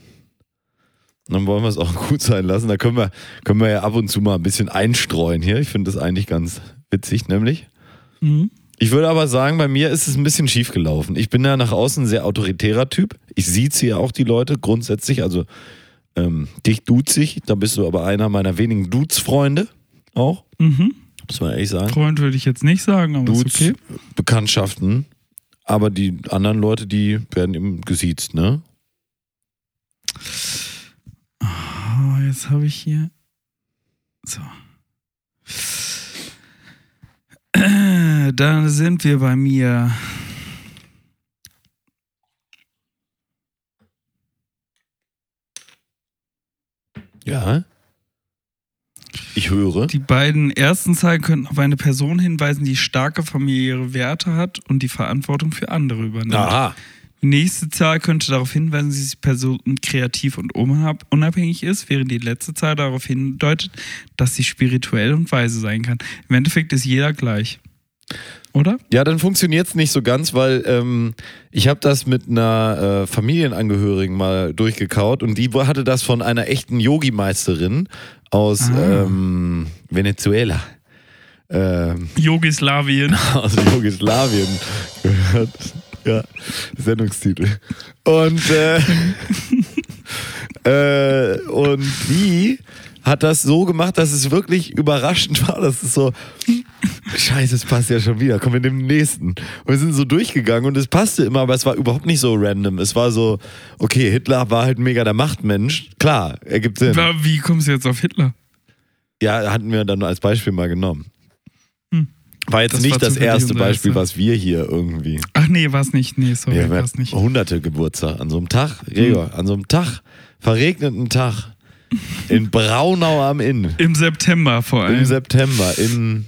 B: Dann wollen wir es auch gut sein lassen. Da können wir, können wir ja ab und zu mal ein bisschen einstreuen hier. Ich finde das eigentlich ganz witzig, nämlich.
C: Mhm.
B: Ich würde aber sagen, bei mir ist es ein bisschen schief gelaufen. Ich bin ja nach außen ein sehr autoritärer Typ. Ich sieze ja auch die Leute grundsätzlich. Also ähm, dich duze ich. Da bist du aber einer meiner wenigen Dudes-Freunde auch.
C: Mhm.
B: Muss man ehrlich sagen.
C: Freund würde ich jetzt nicht sagen, aber ist
B: Dudes,
C: okay.
B: Bekanntschaften. Aber die anderen Leute, die werden eben gesiezt, ne?
C: Oh, jetzt habe ich hier. So. Äh, Da sind wir bei mir.
B: Ja. Ich höre.
C: Die beiden ersten Zahlen könnten auf eine Person hinweisen, die starke familiäre Werte hat und die Verantwortung für andere übernimmt.
B: Aha.
C: Die nächste Zahl könnte darauf hinweisen, dass die Person kreativ und unab- unabhängig ist, während die letzte Zahl darauf hindeutet, dass sie spirituell und weise sein kann. Im Endeffekt ist jeder gleich. Oder?
B: Ja, dann funktioniert es nicht so ganz, weil ähm, ich habe das mit einer äh, Familienangehörigen mal durchgekaut und die hatte das von einer echten Yogi-Meisterin aus
C: Ah.
B: ähm, Venezuela. Ähm,
C: Jugoslawien.
B: aus Jugoslawien gehört. Ja, Sendungstitel. Und, äh, äh, und die hat das so gemacht, dass es wirklich überraschend war. Das ist so, scheiße, es passt ja schon wieder. Komm, wir nehmen den nächsten. Und wir sind so durchgegangen und es passte immer, aber es war überhaupt nicht so random. Es war so, okay, Hitler war halt mega der Machtmensch. Klar, ergibt Sinn.
C: Wa- Wie kommst du jetzt auf Hitler?
B: Ja, hatten wir dann als Beispiel mal genommen.
C: Hm.
B: War jetzt
C: Das
B: nicht
C: war
B: das erste Beispiel, was wir hier irgendwie.
C: Ach nee, war es nicht. Nee, sorry,
B: Ja,
C: war es nicht.
B: hunderte Geburtstag. An so einem Tag, Gregor, an so einem Tag, verregneten Tag, in Braunau am Inn,
C: Im September vor
B: im
C: allem.
B: September, in,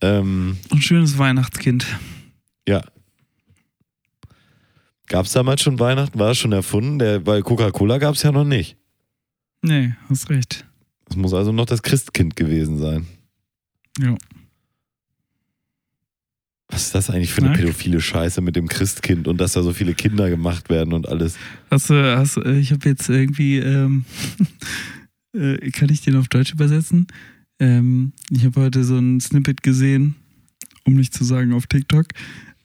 B: ähm,
C: Ein schönes Weihnachtskind.
B: ja. Gab es damals schon Weihnachten? War es schon erfunden? Der, weil Coca-Cola gab es ja noch nicht.
C: Nee, hast recht.
B: Es muss also noch das Christkind gewesen sein.
C: Ja.
B: Was ist das eigentlich für eine
C: Na?
B: pädophile Scheiße mit dem Christkind und dass da so viele Kinder gemacht werden und alles?
C: Hast du, hast, du- ich habe jetzt irgendwie, ähm, äh, kann ich den auf Deutsch übersetzen? Ähm, ich habe heute so ein Snippet gesehen, um nicht zu sagen auf TikTok.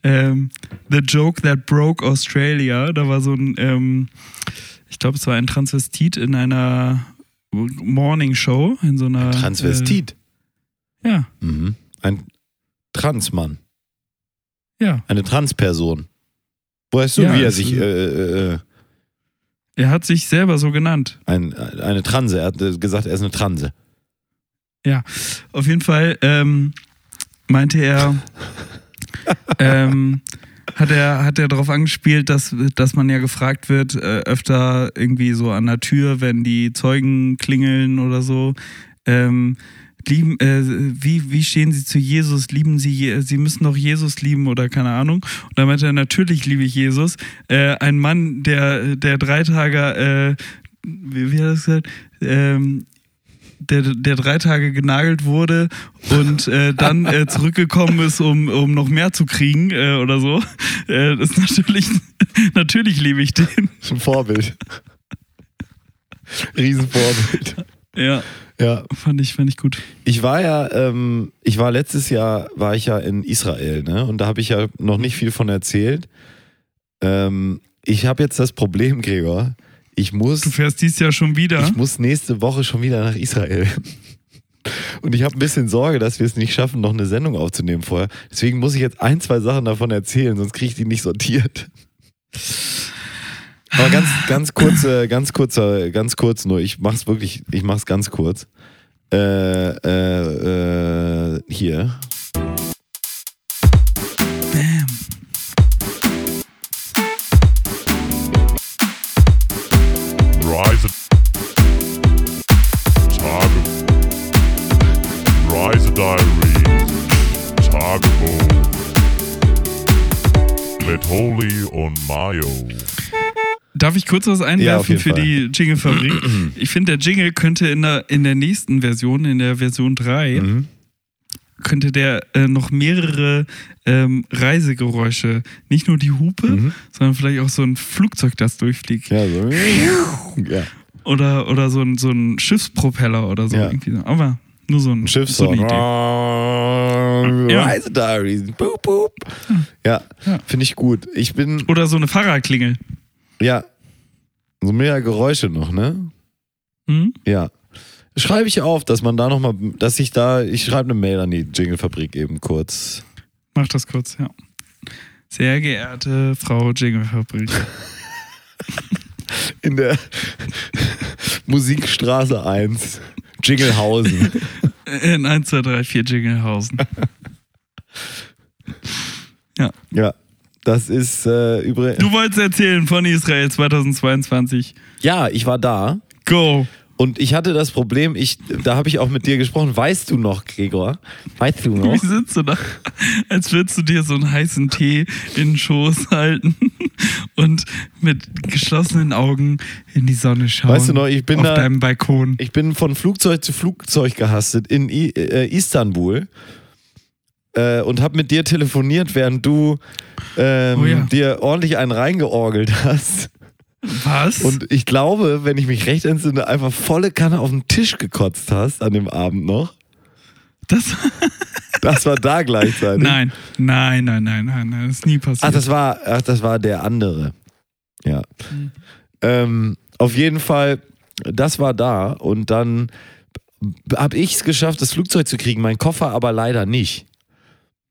C: Ähm, The Joke That Broke Australia. Da war so ein, ähm, ich glaube, es war ein Transvestit in einer Morning Show, in so einer.
B: Transvestit.
C: Äh, ja,
B: Mhm. Ein Transmann.
C: ja.
B: Eine Transperson. Wo weißt du,
C: Ja,
B: wie er sich
C: ist-
B: äh, äh,
C: Er hat sich selber so genannt.
B: ein, eine Transe, er hat gesagt, er ist eine Transe.
C: Auf jeden Fall ähm, meinte er, ähm, hat er, hat er darauf angespielt, dass, dass man ja gefragt wird, äh, öfter irgendwie so an der Tür, wenn die Zeugen klingeln oder so. Ähm, lieben, äh, wie, wie stehen Sie zu Jesus? Lieben Sie, Sie müssen doch Jesus lieben oder keine Ahnung. Und da meinte er, natürlich liebe ich Jesus. Äh, ein Mann, der, der drei Tage, äh, wie, wie hat er das gesagt? Ähm, der, der drei Tage genagelt wurde und äh, dann äh, zurückgekommen ist, um, um noch mehr zu kriegen äh, oder so. Äh, das ist natürlich, natürlich liebe ich den.
B: Ein Vorbild. Riesenvorbild.
C: Ja,
B: Ja.
C: fand ich, fand ich gut.
B: Ich war ja, ähm, ich war letztes Jahr, war ich ja in Israel, ne? Und da habe ich ja noch nicht viel von erzählt. Ähm, ich habe jetzt das Problem, Gregor. Ich muss
C: Du fährst dies Jahr schon wieder.
B: Ich muss nächste Woche schon wieder nach Israel. Und ich habe ein bisschen Sorge, dass wir es nicht schaffen, noch eine Sendung aufzunehmen vorher. Deswegen muss ich jetzt ein, zwei Sachen davon erzählen, sonst kriege ich die nicht sortiert. Aber ganz, ganz kurz, äh, ganz kurzer, ganz kurz nur. Ich mach's wirklich, ich mach's ganz kurz. Äh, äh, äh, hier.
C: Bam.
A: Rise Tage Rise Diaries Tagebuch mit Holy und Mayo.
C: Darf ich kurz was
B: Ja,
C: einwerfen
B: jeden
C: für
B: Fall.
C: die Jingle-Fabrik? ich finde, der Jingle könnte in der, in der nächsten Version, in der Version 3,
B: Mhm.
C: könnte der äh, noch mehrere ähm, Reisegeräusche, nicht nur die Hupe,
B: Mhm.
C: sondern vielleicht auch so ein Flugzeug, das durchfliegt.
B: Ja, so. Ja.
C: Oder, oder so, ein, so ein Schiffspropeller oder so.
B: Ja.
C: Irgendwie so. Aber nur so ein
B: Ein
C: so eine Idee. Ja.
B: Reise Diaries. Boop, boop. Ja,
C: Ja.
B: finde ich gut. Ich bin,
C: Oder so eine Fahrradklingel.
B: Ja, so mehr Geräusche noch, ne?
C: Hm?
B: Ja. Schreibe ich auf, dass man da nochmal, dass ich da, ich schreibe eine Mail an die Jingle-Fabrik eben kurz.
C: Mach das kurz, ja. Sehr geehrte Frau Jinglefabrik.
B: In der Musikstraße 1, Jinglehausen.
C: In 1, 2, 3, 4 Jinglehausen.
B: ja, das ist äh, übrigens.
C: Du wolltest erzählen von Israel 2022.
B: Ja, ich war da.
C: Go.
B: Und ich hatte das Problem, ich, da habe ich auch mit dir gesprochen. Weißt du noch, Gregor? Weißt du noch?
C: Wie sitzt du da? Als würdest du dir so einen heißen Tee in den Schoß halten und mit geschlossenen Augen in die Sonne schauen.
B: Weißt du noch, ich bin
C: auf
B: da-
C: deinem Balkon.
B: Ich bin von Flugzeug zu Flugzeug gehastet in I äh, Istanbul äh, und habe mit dir telefoniert, während du ähm,
C: Oh ja.
B: dir ordentlich einen reingeorgelt hast.
C: Was?
B: Und ich glaube, wenn ich mich recht entsinne, einfach volle Kanne auf den Tisch gekotzt hast an dem Abend noch.
C: das?
B: Das war da gleichzeitig.
C: Nein, nein, nein, nein, nein, nein, das ist nie passiert.
B: Ach, das war, ach, das war der andere. Ja.
C: Mhm.
B: Ähm, auf jeden Fall, das war da und dann habe ich es geschafft, das Flugzeug zu kriegen, mein Koffer aber leider nicht.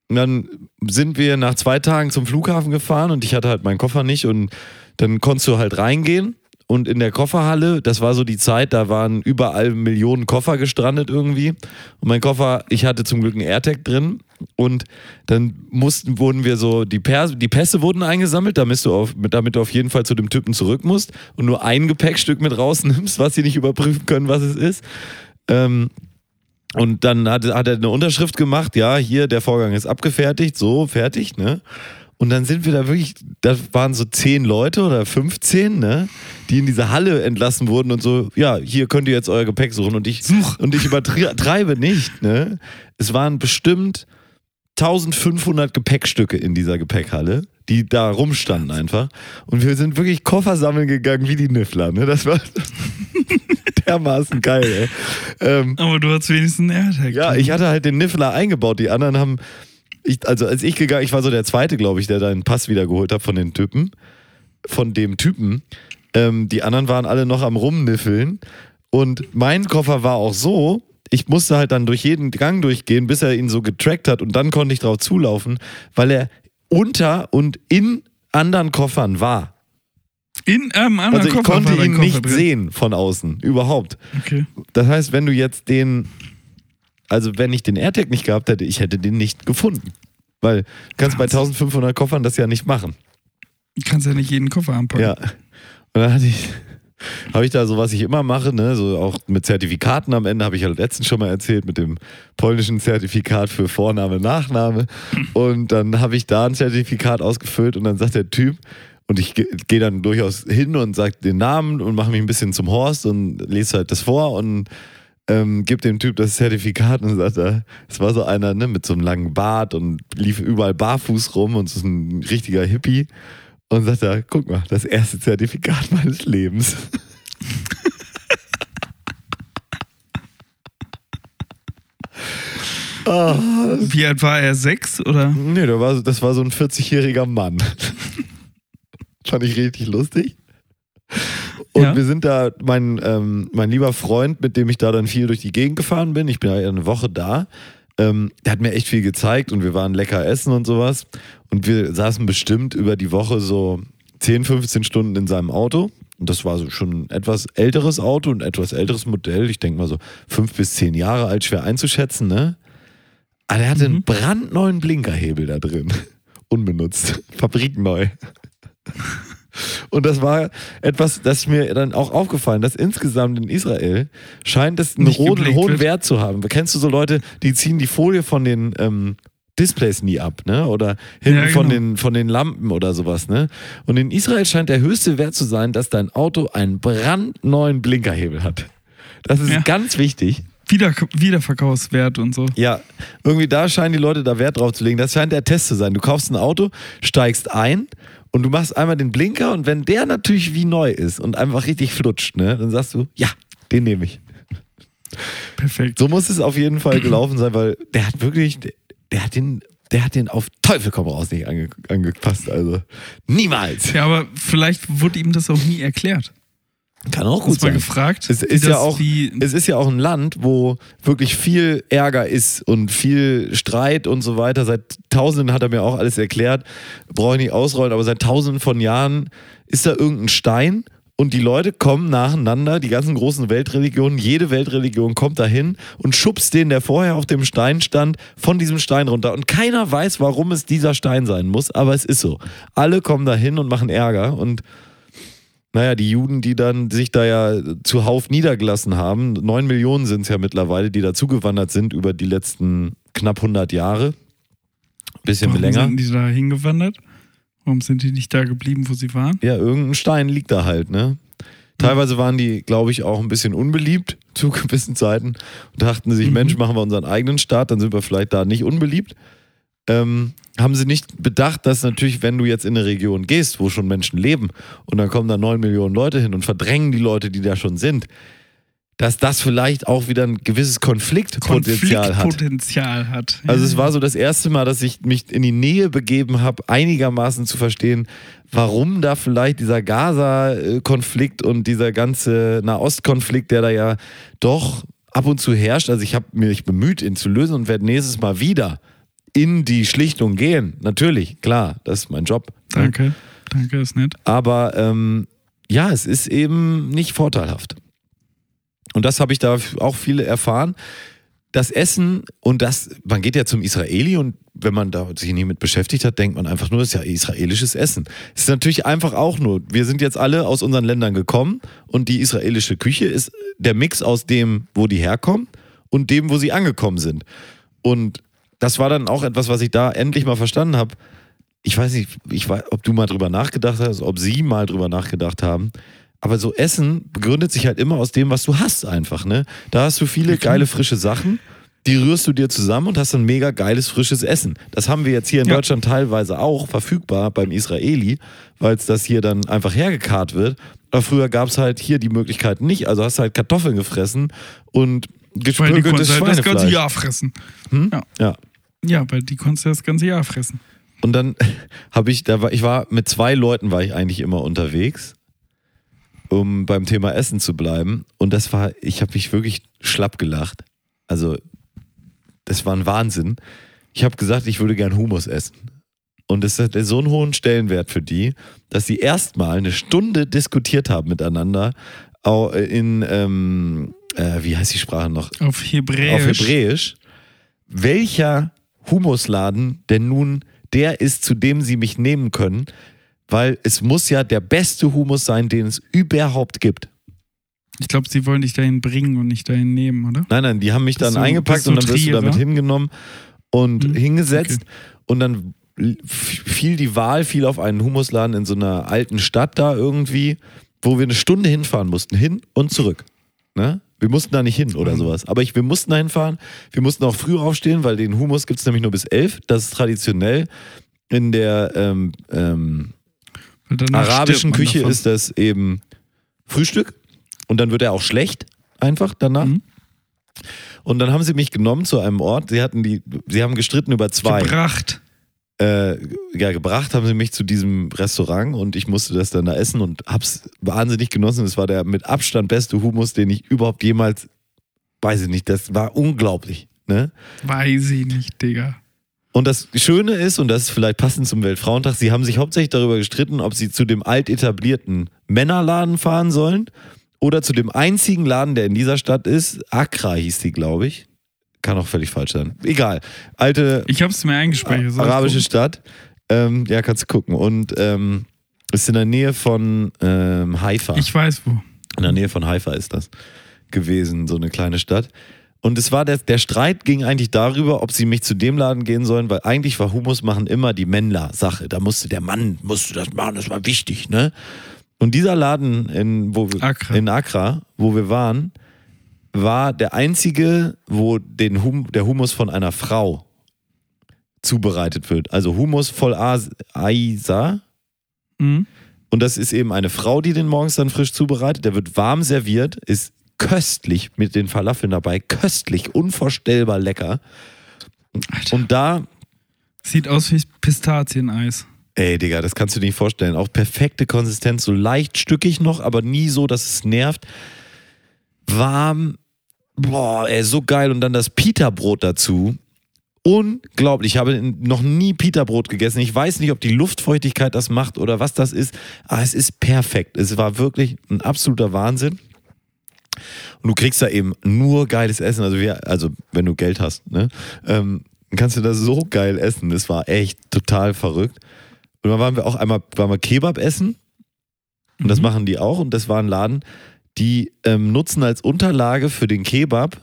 B: Dann sind wir nach zwei Tagen zum Flughafen gefahren und ich hatte halt meinen Koffer nicht und dann konntest du halt reingehen und in der Kofferhalle, das war so die Zeit, da waren überall Millionen Koffer gestrandet irgendwie und mein Koffer, ich hatte zum Glück einen AirTag drin und dann mussten, wurden wir so, die, Pers die Pässe wurden eingesammelt, damit du, auf, mit- damit du auf jeden Fall zu dem Typen zurück musst und nur ein Gepäckstück mit rausnimmst, was sie nicht überprüfen können, was es ist. Ähm, und dann hat, hat er eine Unterschrift gemacht, ja, hier, der Vorgang ist abgefertigt, so, fertig, ne? Und dann sind wir da wirklich, da waren so zehn Leute oder 15, ne, die in diese Halle entlassen wurden und so, ja, hier könnt ihr jetzt euer Gepäck suchen und ich,
C: Such.
B: und ich übertreibe nicht, ne? Es waren bestimmt 1500 Gepäckstücke in dieser Gepäckhalle, die da rumstanden einfach. Und wir sind wirklich Koffer sammeln gegangen wie die Niffler, ne? Das war dermaßen geil, ey. Ähm,
C: Aber du hast wenigstens einen AirTag.
B: ja,
C: drin.
B: ich hatte halt den Niffler eingebaut. Die anderen haben, ich, also als ich gegangen, ich war so der Zweite, glaube ich, der deinen Pass wiedergeholt hat von den Typen, von dem Typen. Ähm, die anderen waren alle noch am Rumniffeln. Und mein Koffer war auch so, ich musste halt dann durch jeden Gang durchgehen, bis er ihn so getrackt hat und dann konnte ich drauf zulaufen, weil er unter und in anderen Koffern war.
C: In einem anderen
B: Also ich
C: Koffer
B: konnte
C: war dein
B: ihn
C: Koffer
B: nicht
C: drin.
B: sehen von außen, überhaupt.
C: Okay.
B: Das heißt, wenn du jetzt den, also wenn ich den AirTag nicht gehabt hätte, ich hätte den nicht gefunden. Weil du kannst bei 1500 Koffern das ja nicht machen.
C: Du kannst ja nicht jeden Koffer anpacken.
B: Ja. Und dann hatte ich, habe ich da so, was ich immer mache, ne, so auch mit Zertifikaten am Ende, habe ich ja letztens schon mal erzählt, mit dem polnischen Zertifikat für Vorname, Nachname. Und dann habe ich da ein Zertifikat ausgefüllt und dann sagt der Typ, und ich ge- gehe dann durchaus hin und sage den Namen und mache mich ein bisschen zum Horst und lese halt das vor und ähm, gebe dem Typ das Zertifikat und sagt er, es war so einer ne, mit so einem langen Bart und lief überall barfuß rum und so ein richtiger Hippie. Und sagt er, guck mal, das erste Zertifikat meines Lebens.
C: Wie alt war er? Sechs oder?
B: Nee, das war, das war so ein 40-jähriger Mann. Fand ich richtig lustig. Und
C: Ja.
B: wir sind da, mein, ähm, mein lieber Freund, mit dem ich da dann viel durch die Gegend gefahren bin, ich bin ja eine Woche da, ähm, der hat mir echt viel gezeigt und wir waren lecker essen und sowas. Und wir saßen bestimmt über die Woche so 10, 15 Stunden in seinem Auto. Und das war so schon ein etwas älteres Auto, ein etwas älteres Modell. Ich denke mal so fünf bis zehn Jahre alt, schwer einzuschätzen, ne? Aber er hatte einen brandneuen Blinkerhebel da drin. Unbenutzt. Fabrikneu. Und das war etwas, das mir dann auch aufgefallen, dass insgesamt in Israel scheint es einen
C: Nicht
B: hohen,
C: wird.
B: Wert zu haben. Kennst du so Leute, die ziehen die Folie von den ähm, Displays nie ab, ne? Oder hinten
C: Ja,
B: von,
C: genau.
B: den, von den Lampen oder sowas, ne? Und in Israel scheint der höchste Wert zu sein, dass dein Auto einen brandneuen Blinkerhebel hat. Das ist
C: Ja.
B: ganz wichtig.
C: Wieder, Wiederverkaufswert und so.
B: Ja, irgendwie da scheinen die Leute da Wert drauf zu legen. Das scheint der Test zu sein. Du kaufst ein Auto, steigst ein und du machst einmal den Blinker und wenn der natürlich wie neu ist und einfach richtig flutscht, ne, dann sagst du, ja, den nehme ich.
C: Perfekt.
B: So muss es auf jeden Fall gelaufen sein, weil der hat wirklich, der, hat den, der hat den auf Teufel komm raus nicht ange, angepasst. Also niemals.
C: Ja, aber vielleicht wurde ihm das auch nie erklärt.
B: Kann auch gut sein.
C: gefragt?
B: Es ist, ja auch, es ist ja auch ein Land, wo wirklich viel Ärger ist und viel Streit und so weiter. Seit Tausenden hat er mir auch alles erklärt. Brauche ich nicht ausrollen, aber seit Tausenden von Jahren ist da irgendein Stein und die Leute kommen nacheinander, die ganzen großen Weltreligionen, jede Weltreligion kommt dahin und schubst den, der vorher auf dem Stein stand, von diesem Stein runter. Und keiner weiß, warum es dieser Stein sein muss, aber es ist so. Alle kommen dahin und machen Ärger und naja, die Juden, die dann sich da ja zuhauf niedergelassen haben, neun Millionen sind es ja mittlerweile, die dazugewandert sind über die letzten knapp 100 Jahre. Bisschen
C: warum
B: länger.
C: sind die da hingewandert? Warum sind die nicht da geblieben, wo sie waren?
B: Ja, irgendein Stein liegt da halt, ne? Teilweise waren die, glaube ich, auch ein bisschen unbeliebt zu gewissen Zeiten und dachten sich, Mensch, machen wir unseren eigenen Staat, dann sind wir vielleicht da nicht unbeliebt. Ähm, haben sie nicht bedacht, dass natürlich, wenn du jetzt in eine Region gehst, wo schon Menschen leben und dann kommen da neun Millionen Leute hin und verdrängen die Leute, die da schon sind, dass das vielleicht auch wieder ein gewisses Konfliktpotenzial hat.
C: Konfliktpotenzial hat.
B: Also
C: Ja.
B: es war so das erste Mal, dass ich mich in die Nähe begeben habe, einigermaßen zu verstehen, warum da vielleicht dieser Gaza-Konflikt und dieser ganze Nahostkonflikt, der da ja doch ab und zu herrscht. Also ich habe mich bemüht, ihn zu lösen und werde nächstes Mal wieder in die Schlichtung gehen. Natürlich, klar, das ist mein Job.
C: Danke. Danke, ist nett.
B: Aber ähm, ja, es ist eben nicht vorteilhaft. Und das habe ich da auch viele erfahren. Das Essen und das, man geht ja zum Israeli und wenn man da sich nie mit beschäftigt hat, denkt man einfach nur, das ist ja israelisches Essen. Es ist natürlich einfach auch nur, wir sind jetzt alle aus unseren Ländern gekommen und die israelische Küche ist der Mix aus dem, wo die herkommen und dem, wo sie angekommen sind. Und das war dann auch etwas, was ich da endlich mal verstanden habe. Ich weiß nicht, ich weiß, ob du mal drüber nachgedacht hast, ob sie mal drüber nachgedacht haben. Aber so Essen begründet sich halt immer aus dem, was du hast, einfach. Ne? Da hast du viele geile, frische Sachen, die rührst du dir zusammen und hast ein mega geiles, frisches Essen. Das haben wir jetzt hier in
C: Ja.
B: Deutschland teilweise auch verfügbar beim Israeli, weil es das hier dann einfach hergekarrt wird. Aber früher gab es halt hier die Möglichkeit nicht. Also hast du halt Kartoffeln gefressen und
C: Weil die halt das ganze
B: Schweinefleisch.
C: Jahr fressen.
B: Hm?
C: Ja.
B: ja.
C: Ja, weil die konntest du das ganze Jahr fressen.
B: Und dann habe ich, da war, ich war mit zwei Leuten war ich eigentlich immer unterwegs, um beim Thema Essen zu bleiben. Und das war, ich habe mich wirklich schlapp gelacht. Also, das war ein Wahnsinn. Ich habe gesagt, ich würde gern Hummus essen. Und es hat so einen hohen Stellenwert für die, dass sie erstmal eine Stunde diskutiert haben miteinander in, ähm, äh, wie heißt die Sprache noch?
C: Auf Hebräisch.
B: auf Hebräisch, welcher Humusladen denn nun der ist, zu dem sie mich nehmen können, weil es muss ja der beste Humus sein, den es überhaupt gibt.
C: Ich glaube, sie wollen dich dahin bringen und nicht dahin nehmen, oder?
B: Nein, nein, die haben mich dann
C: Bist du-
B: eingepackt und dann wirst du damit hingenommen und
C: Mhm,
B: hingesetzt und dann fiel die Wahl fiel auf einen Humusladen in so einer alten Stadt da irgendwie, wo wir eine Stunde hinfahren mussten, hin und zurück. Ne? Wir mussten da nicht hin oder
C: Mhm.
B: sowas. Aber ich, wir mussten da hinfahren. Wir mussten auch früh aufstehen, weil den Humus gibt es nämlich nur bis elf. Das ist traditionell. In der ähm, ähm, arabischen Küche
C: davon.
B: ist das eben Frühstück und dann wird er auch schlecht einfach danach.
C: Mhm.
B: Und dann haben sie mich genommen zu einem Ort. Sie hatten die, sie haben gestritten über zwei.
C: gebracht.
B: Äh, ja, gebracht haben sie mich zu diesem Restaurant und ich musste das dann da essen und hab's wahnsinnig genossen. Es war der mit Abstand beste Hummus, den ich überhaupt jemals, weiß ich nicht, das war unglaublich. Ne?
C: Weiß ich nicht, Digga.
B: Und das Schöne ist, und das ist vielleicht passend zum Weltfrauentag, sie haben sich hauptsächlich darüber gestritten, ob sie zu dem alt etablierten Männerladen fahren sollen oder zu dem einzigen Laden, der in dieser Stadt ist. Accra hieß die, glaube ich. Kann auch völlig falsch sein. Egal. Alte
C: Ich hab's mir eingespeichert.
B: Arabische? Stadt. Ähm, ja, kannst du gucken. Und ähm, ist in der Nähe von ähm, Haifa.
C: Ich weiß wo.
B: In der Nähe von Haifa ist das gewesen, so eine kleine Stadt. Und es war der, der Streit ging eigentlich darüber, ob sie mich zu dem Laden gehen sollen, weil eigentlich war Humus machen immer die Männler-Sache. Da musste der Mann musste das machen, das war wichtig, ne? Und dieser Laden in, wo, wir-
C: Accra.
B: in Accra, wo wir waren, war der einzige, wo den hum, der Humus von einer Frau zubereitet wird. Also Humus voll As- Aisa,
C: Mhm.
B: und das ist eben eine Frau, die den morgens dann frisch zubereitet. Der wird warm serviert, ist köstlich mit den Falafeln dabei. Köstlich, unvorstellbar lecker.
C: Alter.
B: Und da,
C: Sieht aus wie Pistazieneis.
B: ey Digga, das kannst du dir nicht vorstellen. Auch perfekte Konsistenz, so leicht stückig noch, aber nie so, dass es nervt. Warm, boah, ey, so geil. Und dann das Pita-Brot dazu. Unglaublich. Ich habe noch nie Pita-Brot gegessen. Ich weiß nicht, ob die Luftfeuchtigkeit das macht oder was das ist. Aber es ist perfekt. Es war wirklich ein absoluter Wahnsinn. Und du kriegst da eben nur geiles Essen. Also, wir, also wenn du Geld hast, ne? Ähm, kannst du das so geil essen. Es war echt total verrückt. Und dann waren wir auch einmal, waren wir Kebab essen. Und das machen die auch. Und das war ein Laden, die ähm, nutzen als Unterlage für den Kebab,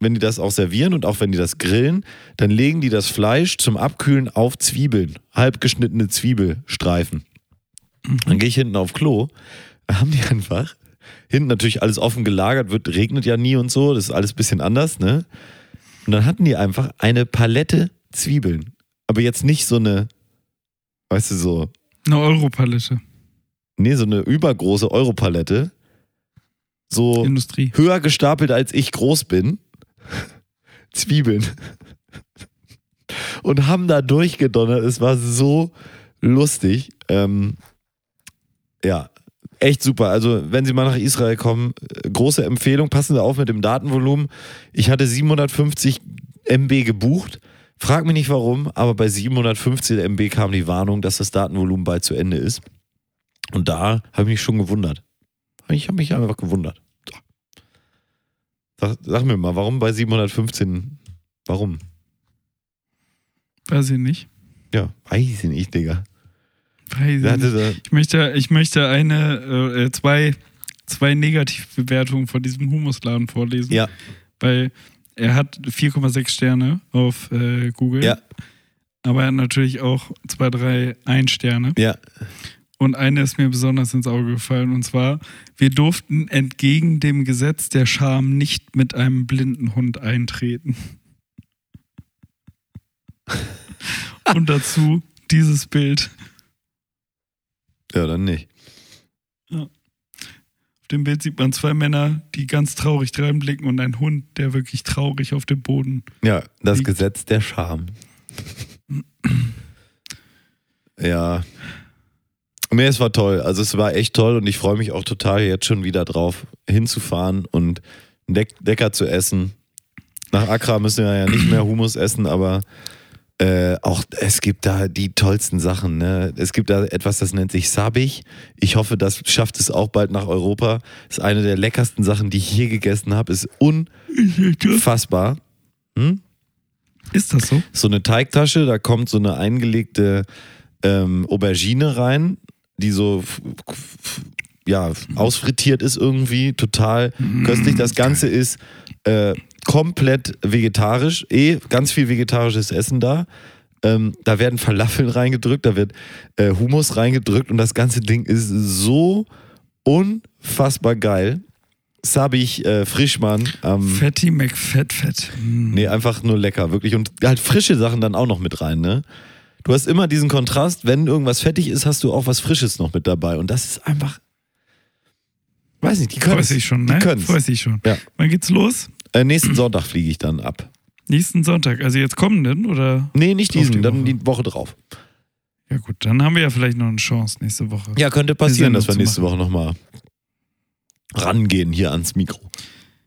B: wenn die das auch servieren und auch wenn die das grillen, dann legen die das Fleisch zum Abkühlen auf Zwiebeln, halbgeschnittene Zwiebelstreifen. Dann gehe ich hinten auf Klo, da haben die einfach hinten natürlich alles offen gelagert, wird regnet ja nie und so, das ist alles ein bisschen anders, ne? Und dann hatten die einfach eine Palette Zwiebeln, aber jetzt nicht so eine, weißt du so,
C: Eine Europalette.
B: nee, so eine übergroße Europalette, so
C: Industrie.
B: höher gestapelt als ich groß bin. Zwiebeln. Und haben da durchgedonnert. Es war so lustig. Ähm, ja, echt super. Also, wenn Sie mal nach Israel kommen, äh, große Empfehlung. Passen Sie auf mit dem Datenvolumen. Ich hatte 750 MB gebucht. Frag mich nicht warum, aber bei 750 MB kam die Warnung, dass das Datenvolumen bald zu Ende ist. Und da habe ich mich schon gewundert. Ich habe mich einfach gewundert. Sag, sag mir mal, warum bei 715? Warum?
C: Weiß ich nicht.
B: Ja, weiß ich nicht, Digga.
C: Weiß ich nicht. Ich möchte, ich möchte eine, äh, zwei, zwei Negativbewertungen von diesem Humusladen vorlesen.
B: ja,
C: Weil er hat 4,6 Sterne auf äh, Google.
B: Ja.
C: Aber er hat natürlich auch zwei, drei Ein-Sterne.
B: ja.
C: Und eine ist mir besonders ins Auge gefallen. Und zwar, wir durften entgegen dem Gesetz der Scham nicht mit einem blinden Hund eintreten. Und dazu dieses Bild.
B: Ja, dann nicht.
C: Auf dem Bild sieht man zwei Männer, die ganz traurig reinblicken und einen Hund, der wirklich traurig auf dem Boden.
B: Ja, das
C: Liegt.
B: Gesetz der Scham. ja. Nee, es war toll. Also es war echt toll und ich freue mich auch total jetzt schon wieder drauf, hinzufahren und einen Deck Decker zu essen. Nach Accra müssen wir ja nicht mehr Humus essen, aber äh, auch es gibt da die tollsten Sachen. Ne? Es gibt da etwas, das nennt sich Sabich. Ich hoffe, das schafft es auch bald nach Europa. ist eine der leckersten Sachen, die ich hier gegessen habe. Ist unfassbar. Hm?
C: Ist das so?
B: so eine Teigtasche, da kommt so eine eingelegte ähm, Aubergine rein, die so ja, ausfrittiert ist irgendwie, total köstlich. Das Ganze ist äh, komplett vegetarisch, eh ganz viel vegetarisches Essen da. Ähm, da werden Falafeln reingedrückt, da wird äh, Hummus reingedrückt und das ganze Ding ist so unfassbar geil. Sabich äh, Frischmann am
C: Fatty McFettfett. Mm.
B: Nee, einfach nur lecker, wirklich. Und halt frische Sachen dann auch noch mit rein, ne? Du hast immer diesen Kontrast, wenn irgendwas fettig ist, hast du auch was Frisches noch mit dabei. Und das ist einfach. Weiß nicht, die können
C: Weiß ich schon,
B: Die
C: ne?
B: können's.
C: Weiß ich schon.
B: Ja.
C: Wann geht's los?
B: Äh, nächsten Sonntag fliege ich dann ab.
C: Nächsten Sonntag, also jetzt kommenden oder?
B: Nee, nicht diesen,
C: die
B: dann die Woche drauf.
C: Ja gut, dann haben wir ja vielleicht noch eine Chance nächste Woche.
B: Ja, könnte passieren, dass wir nächste
C: machen.
B: Woche nochmal rangehen hier ans Mikro.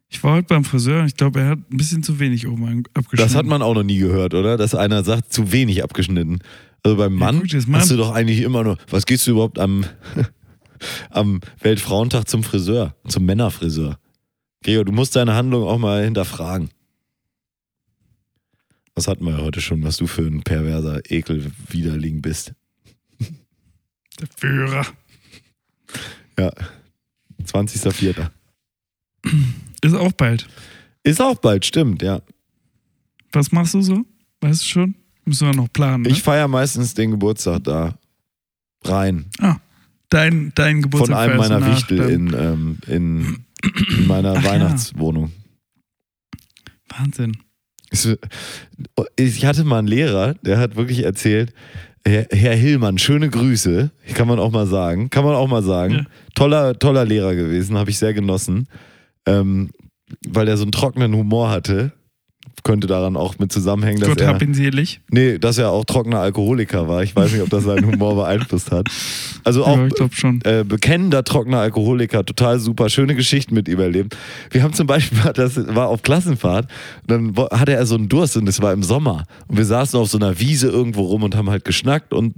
C: Ich war heute beim Friseur und ich glaube, er hat ein bisschen zu wenig oben abgeschnitten.
B: Das hat man auch noch nie gehört, oder? Dass einer sagt, zu wenig abgeschnitten. Also beim Mann
C: gut, das Mann-
B: hast du doch eigentlich immer nur, was gehst du überhaupt am, am Weltfrauentag zum Friseur, zum Männerfriseur? Gregor, du musst deine Handlung auch mal hinterfragen. Das hatten wir ja heute schon, was du für ein perverser Ekelwiderling bist.
C: Der Führer.
B: Ja, 20.04.
C: Ist auch bald.
B: Ist auch bald, stimmt, ja.
C: Was machst du so? Weißt du schon? Müssen wir noch planen. Ne?
B: Ich feiere meistens den Geburtstag da rein.
C: dein, dein
B: Von
C: Geburtstag
B: einem
C: feierst du
B: meiner
C: nach,
B: Wichtel in, ähm, in, in meiner
C: Ach ja.
B: Weihnachtswohnung.
C: Wahnsinn.
B: Es- Ich hatte mal einen Lehrer, der hat wirklich erzählt, Herr, Herr Hillmann, schöne Grüße, kann man auch mal sagen, kann man auch mal sagen.
C: Ja.
B: Toller, toller Lehrer gewesen, habe ich sehr genossen, ähm, weil er so einen trockenen Humor hatte. Könnte daran auch mit zusammenhängen, dass
C: Gott
B: er,
C: hab ihn selig.
B: nee, dass er auch trockener Alkoholiker war. Ich weiß nicht, ob das seinen Humor beeinflusst hat. Also auch
C: ja,
B: äh, bekennender trockener Alkoholiker, total super, schöne Geschichten mit ihm erlebt. Wir haben zum Beispiel, das war auf Klassenfahrt, dann hatte er so einen Durst und es war im Sommer und wir saßen auf so einer Wiese irgendwo rum und haben halt geschnackt und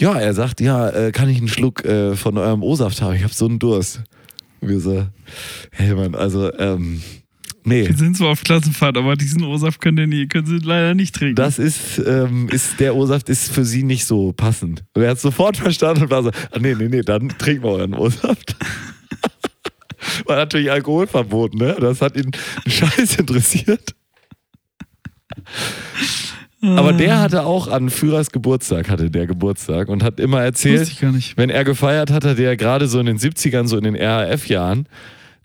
B: ja, er sagt, ja, äh, kann ich einen Schluck äh, von eurem O-Saft haben? Ich habe so einen Durst. Wir so, hey Mann, also, ähm, nee.
C: Wir sind zwar auf Klassenfahrt, aber diesen O-Saft können, nie- können sie leider nicht trinken.
B: Das ist, ähm, ist, der O-Saft ist für sie nicht so passend. Und er hat es sofort verstanden und war so, ah, nee, nee, nee, dann trinken wir euren O-Saft. War natürlich Alkoholverbot, ne? Das hat ihn einen Scheiß interessiert. Aber der hatte auch an Führers Geburtstag, hatte der Geburtstag und hat immer erzählt, wenn er gefeiert hat, hat er gerade so in den 70ern, so in den RAF-Jahren,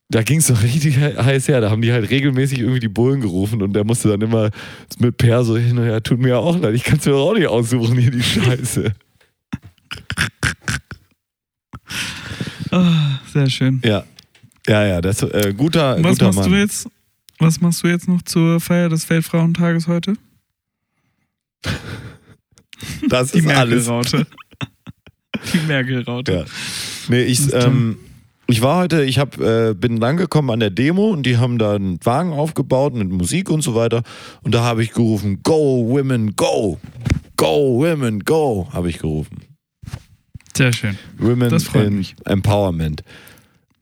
B: da ging es doch richtig he- heiß her. Da haben die halt regelmäßig irgendwie die Bullen gerufen und der musste dann immer mit Per so hin und her, tut mir auch leid, ich kann es mir auch nicht aussuchen, hier die Scheiße.
C: Ah, sehr schön.
B: ja. Ja, ja, das äh, guter,
C: Was
B: guter
C: machst
B: Mann.
C: du jetzt? Was machst du jetzt noch zur Feier des Weltfrauentages heute?
B: Das
C: Die
B: ist alles.
C: Die Merkel-Raute.
B: Ja. Nee, ich, ähm, ich war heute, ich hab, äh, bin langgekommen an der Demo und die haben da einen Wagen aufgebaut mit Musik und so weiter. Und da habe ich gerufen, Go Women, go! Go Women, go! Habe ich gerufen.
C: Sehr schön.
B: Women
C: Das freut
B: in
C: mich.
B: Empowerment.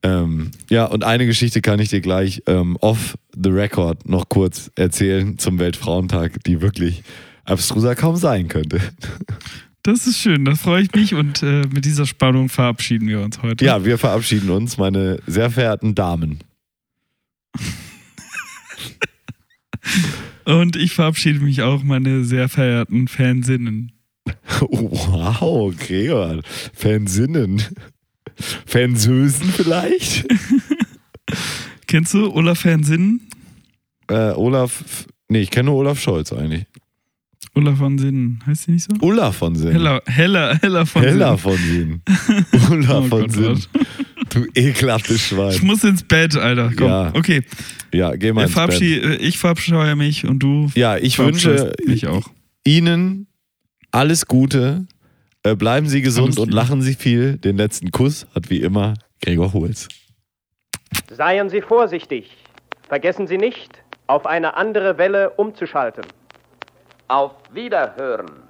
B: Ähm, ja, und eine Geschichte kann ich dir gleich ähm, off the record noch kurz erzählen zum Weltfrauentag, die wirklich abstruser kaum sein könnte.
C: Das ist schön, da freue ich mich und äh, mit dieser Spannung verabschieden wir uns heute.
B: Ja, wir verabschieden uns, meine sehr verehrten Damen.
C: Und ich verabschiede mich auch, meine sehr verehrten Fansinnen.
B: Wow, Gregor. Fansinnen. Fansösen vielleicht?
C: Kennst du Olaf Fansinnen?
B: äh, Olaf, nee, ich kenne nur Olaf Scholz eigentlich.
C: Olaf von Sinnen, heißt sie nicht so?
B: Ulla von Sinn.
C: Heller, Heller, Heller von
B: Hella
C: Sinnen.
B: von Sinn. Ulla
C: Oh
B: von
C: Gott,
B: Sinn. Du ekelhaftes
C: Ich
B: Schwein.
C: muss ins Bett, Alter. Komm.
B: Ja.
C: Okay,
B: Ja, geh mal
C: ich,
B: ins Bett.
C: verabschiede, ich verabscheue mich und du
B: Ja, ich wünsche
C: mich auch.
B: Ihnen alles Gute. Äh, bleiben Sie gesund
C: Alles
B: und lachen Sie viel. Den letzten Kuss hat wie immer Gregor Holz.
E: Seien Sie vorsichtig. Vergessen Sie nicht, auf eine andere Welle umzuschalten.
F: Auf Wiederhören.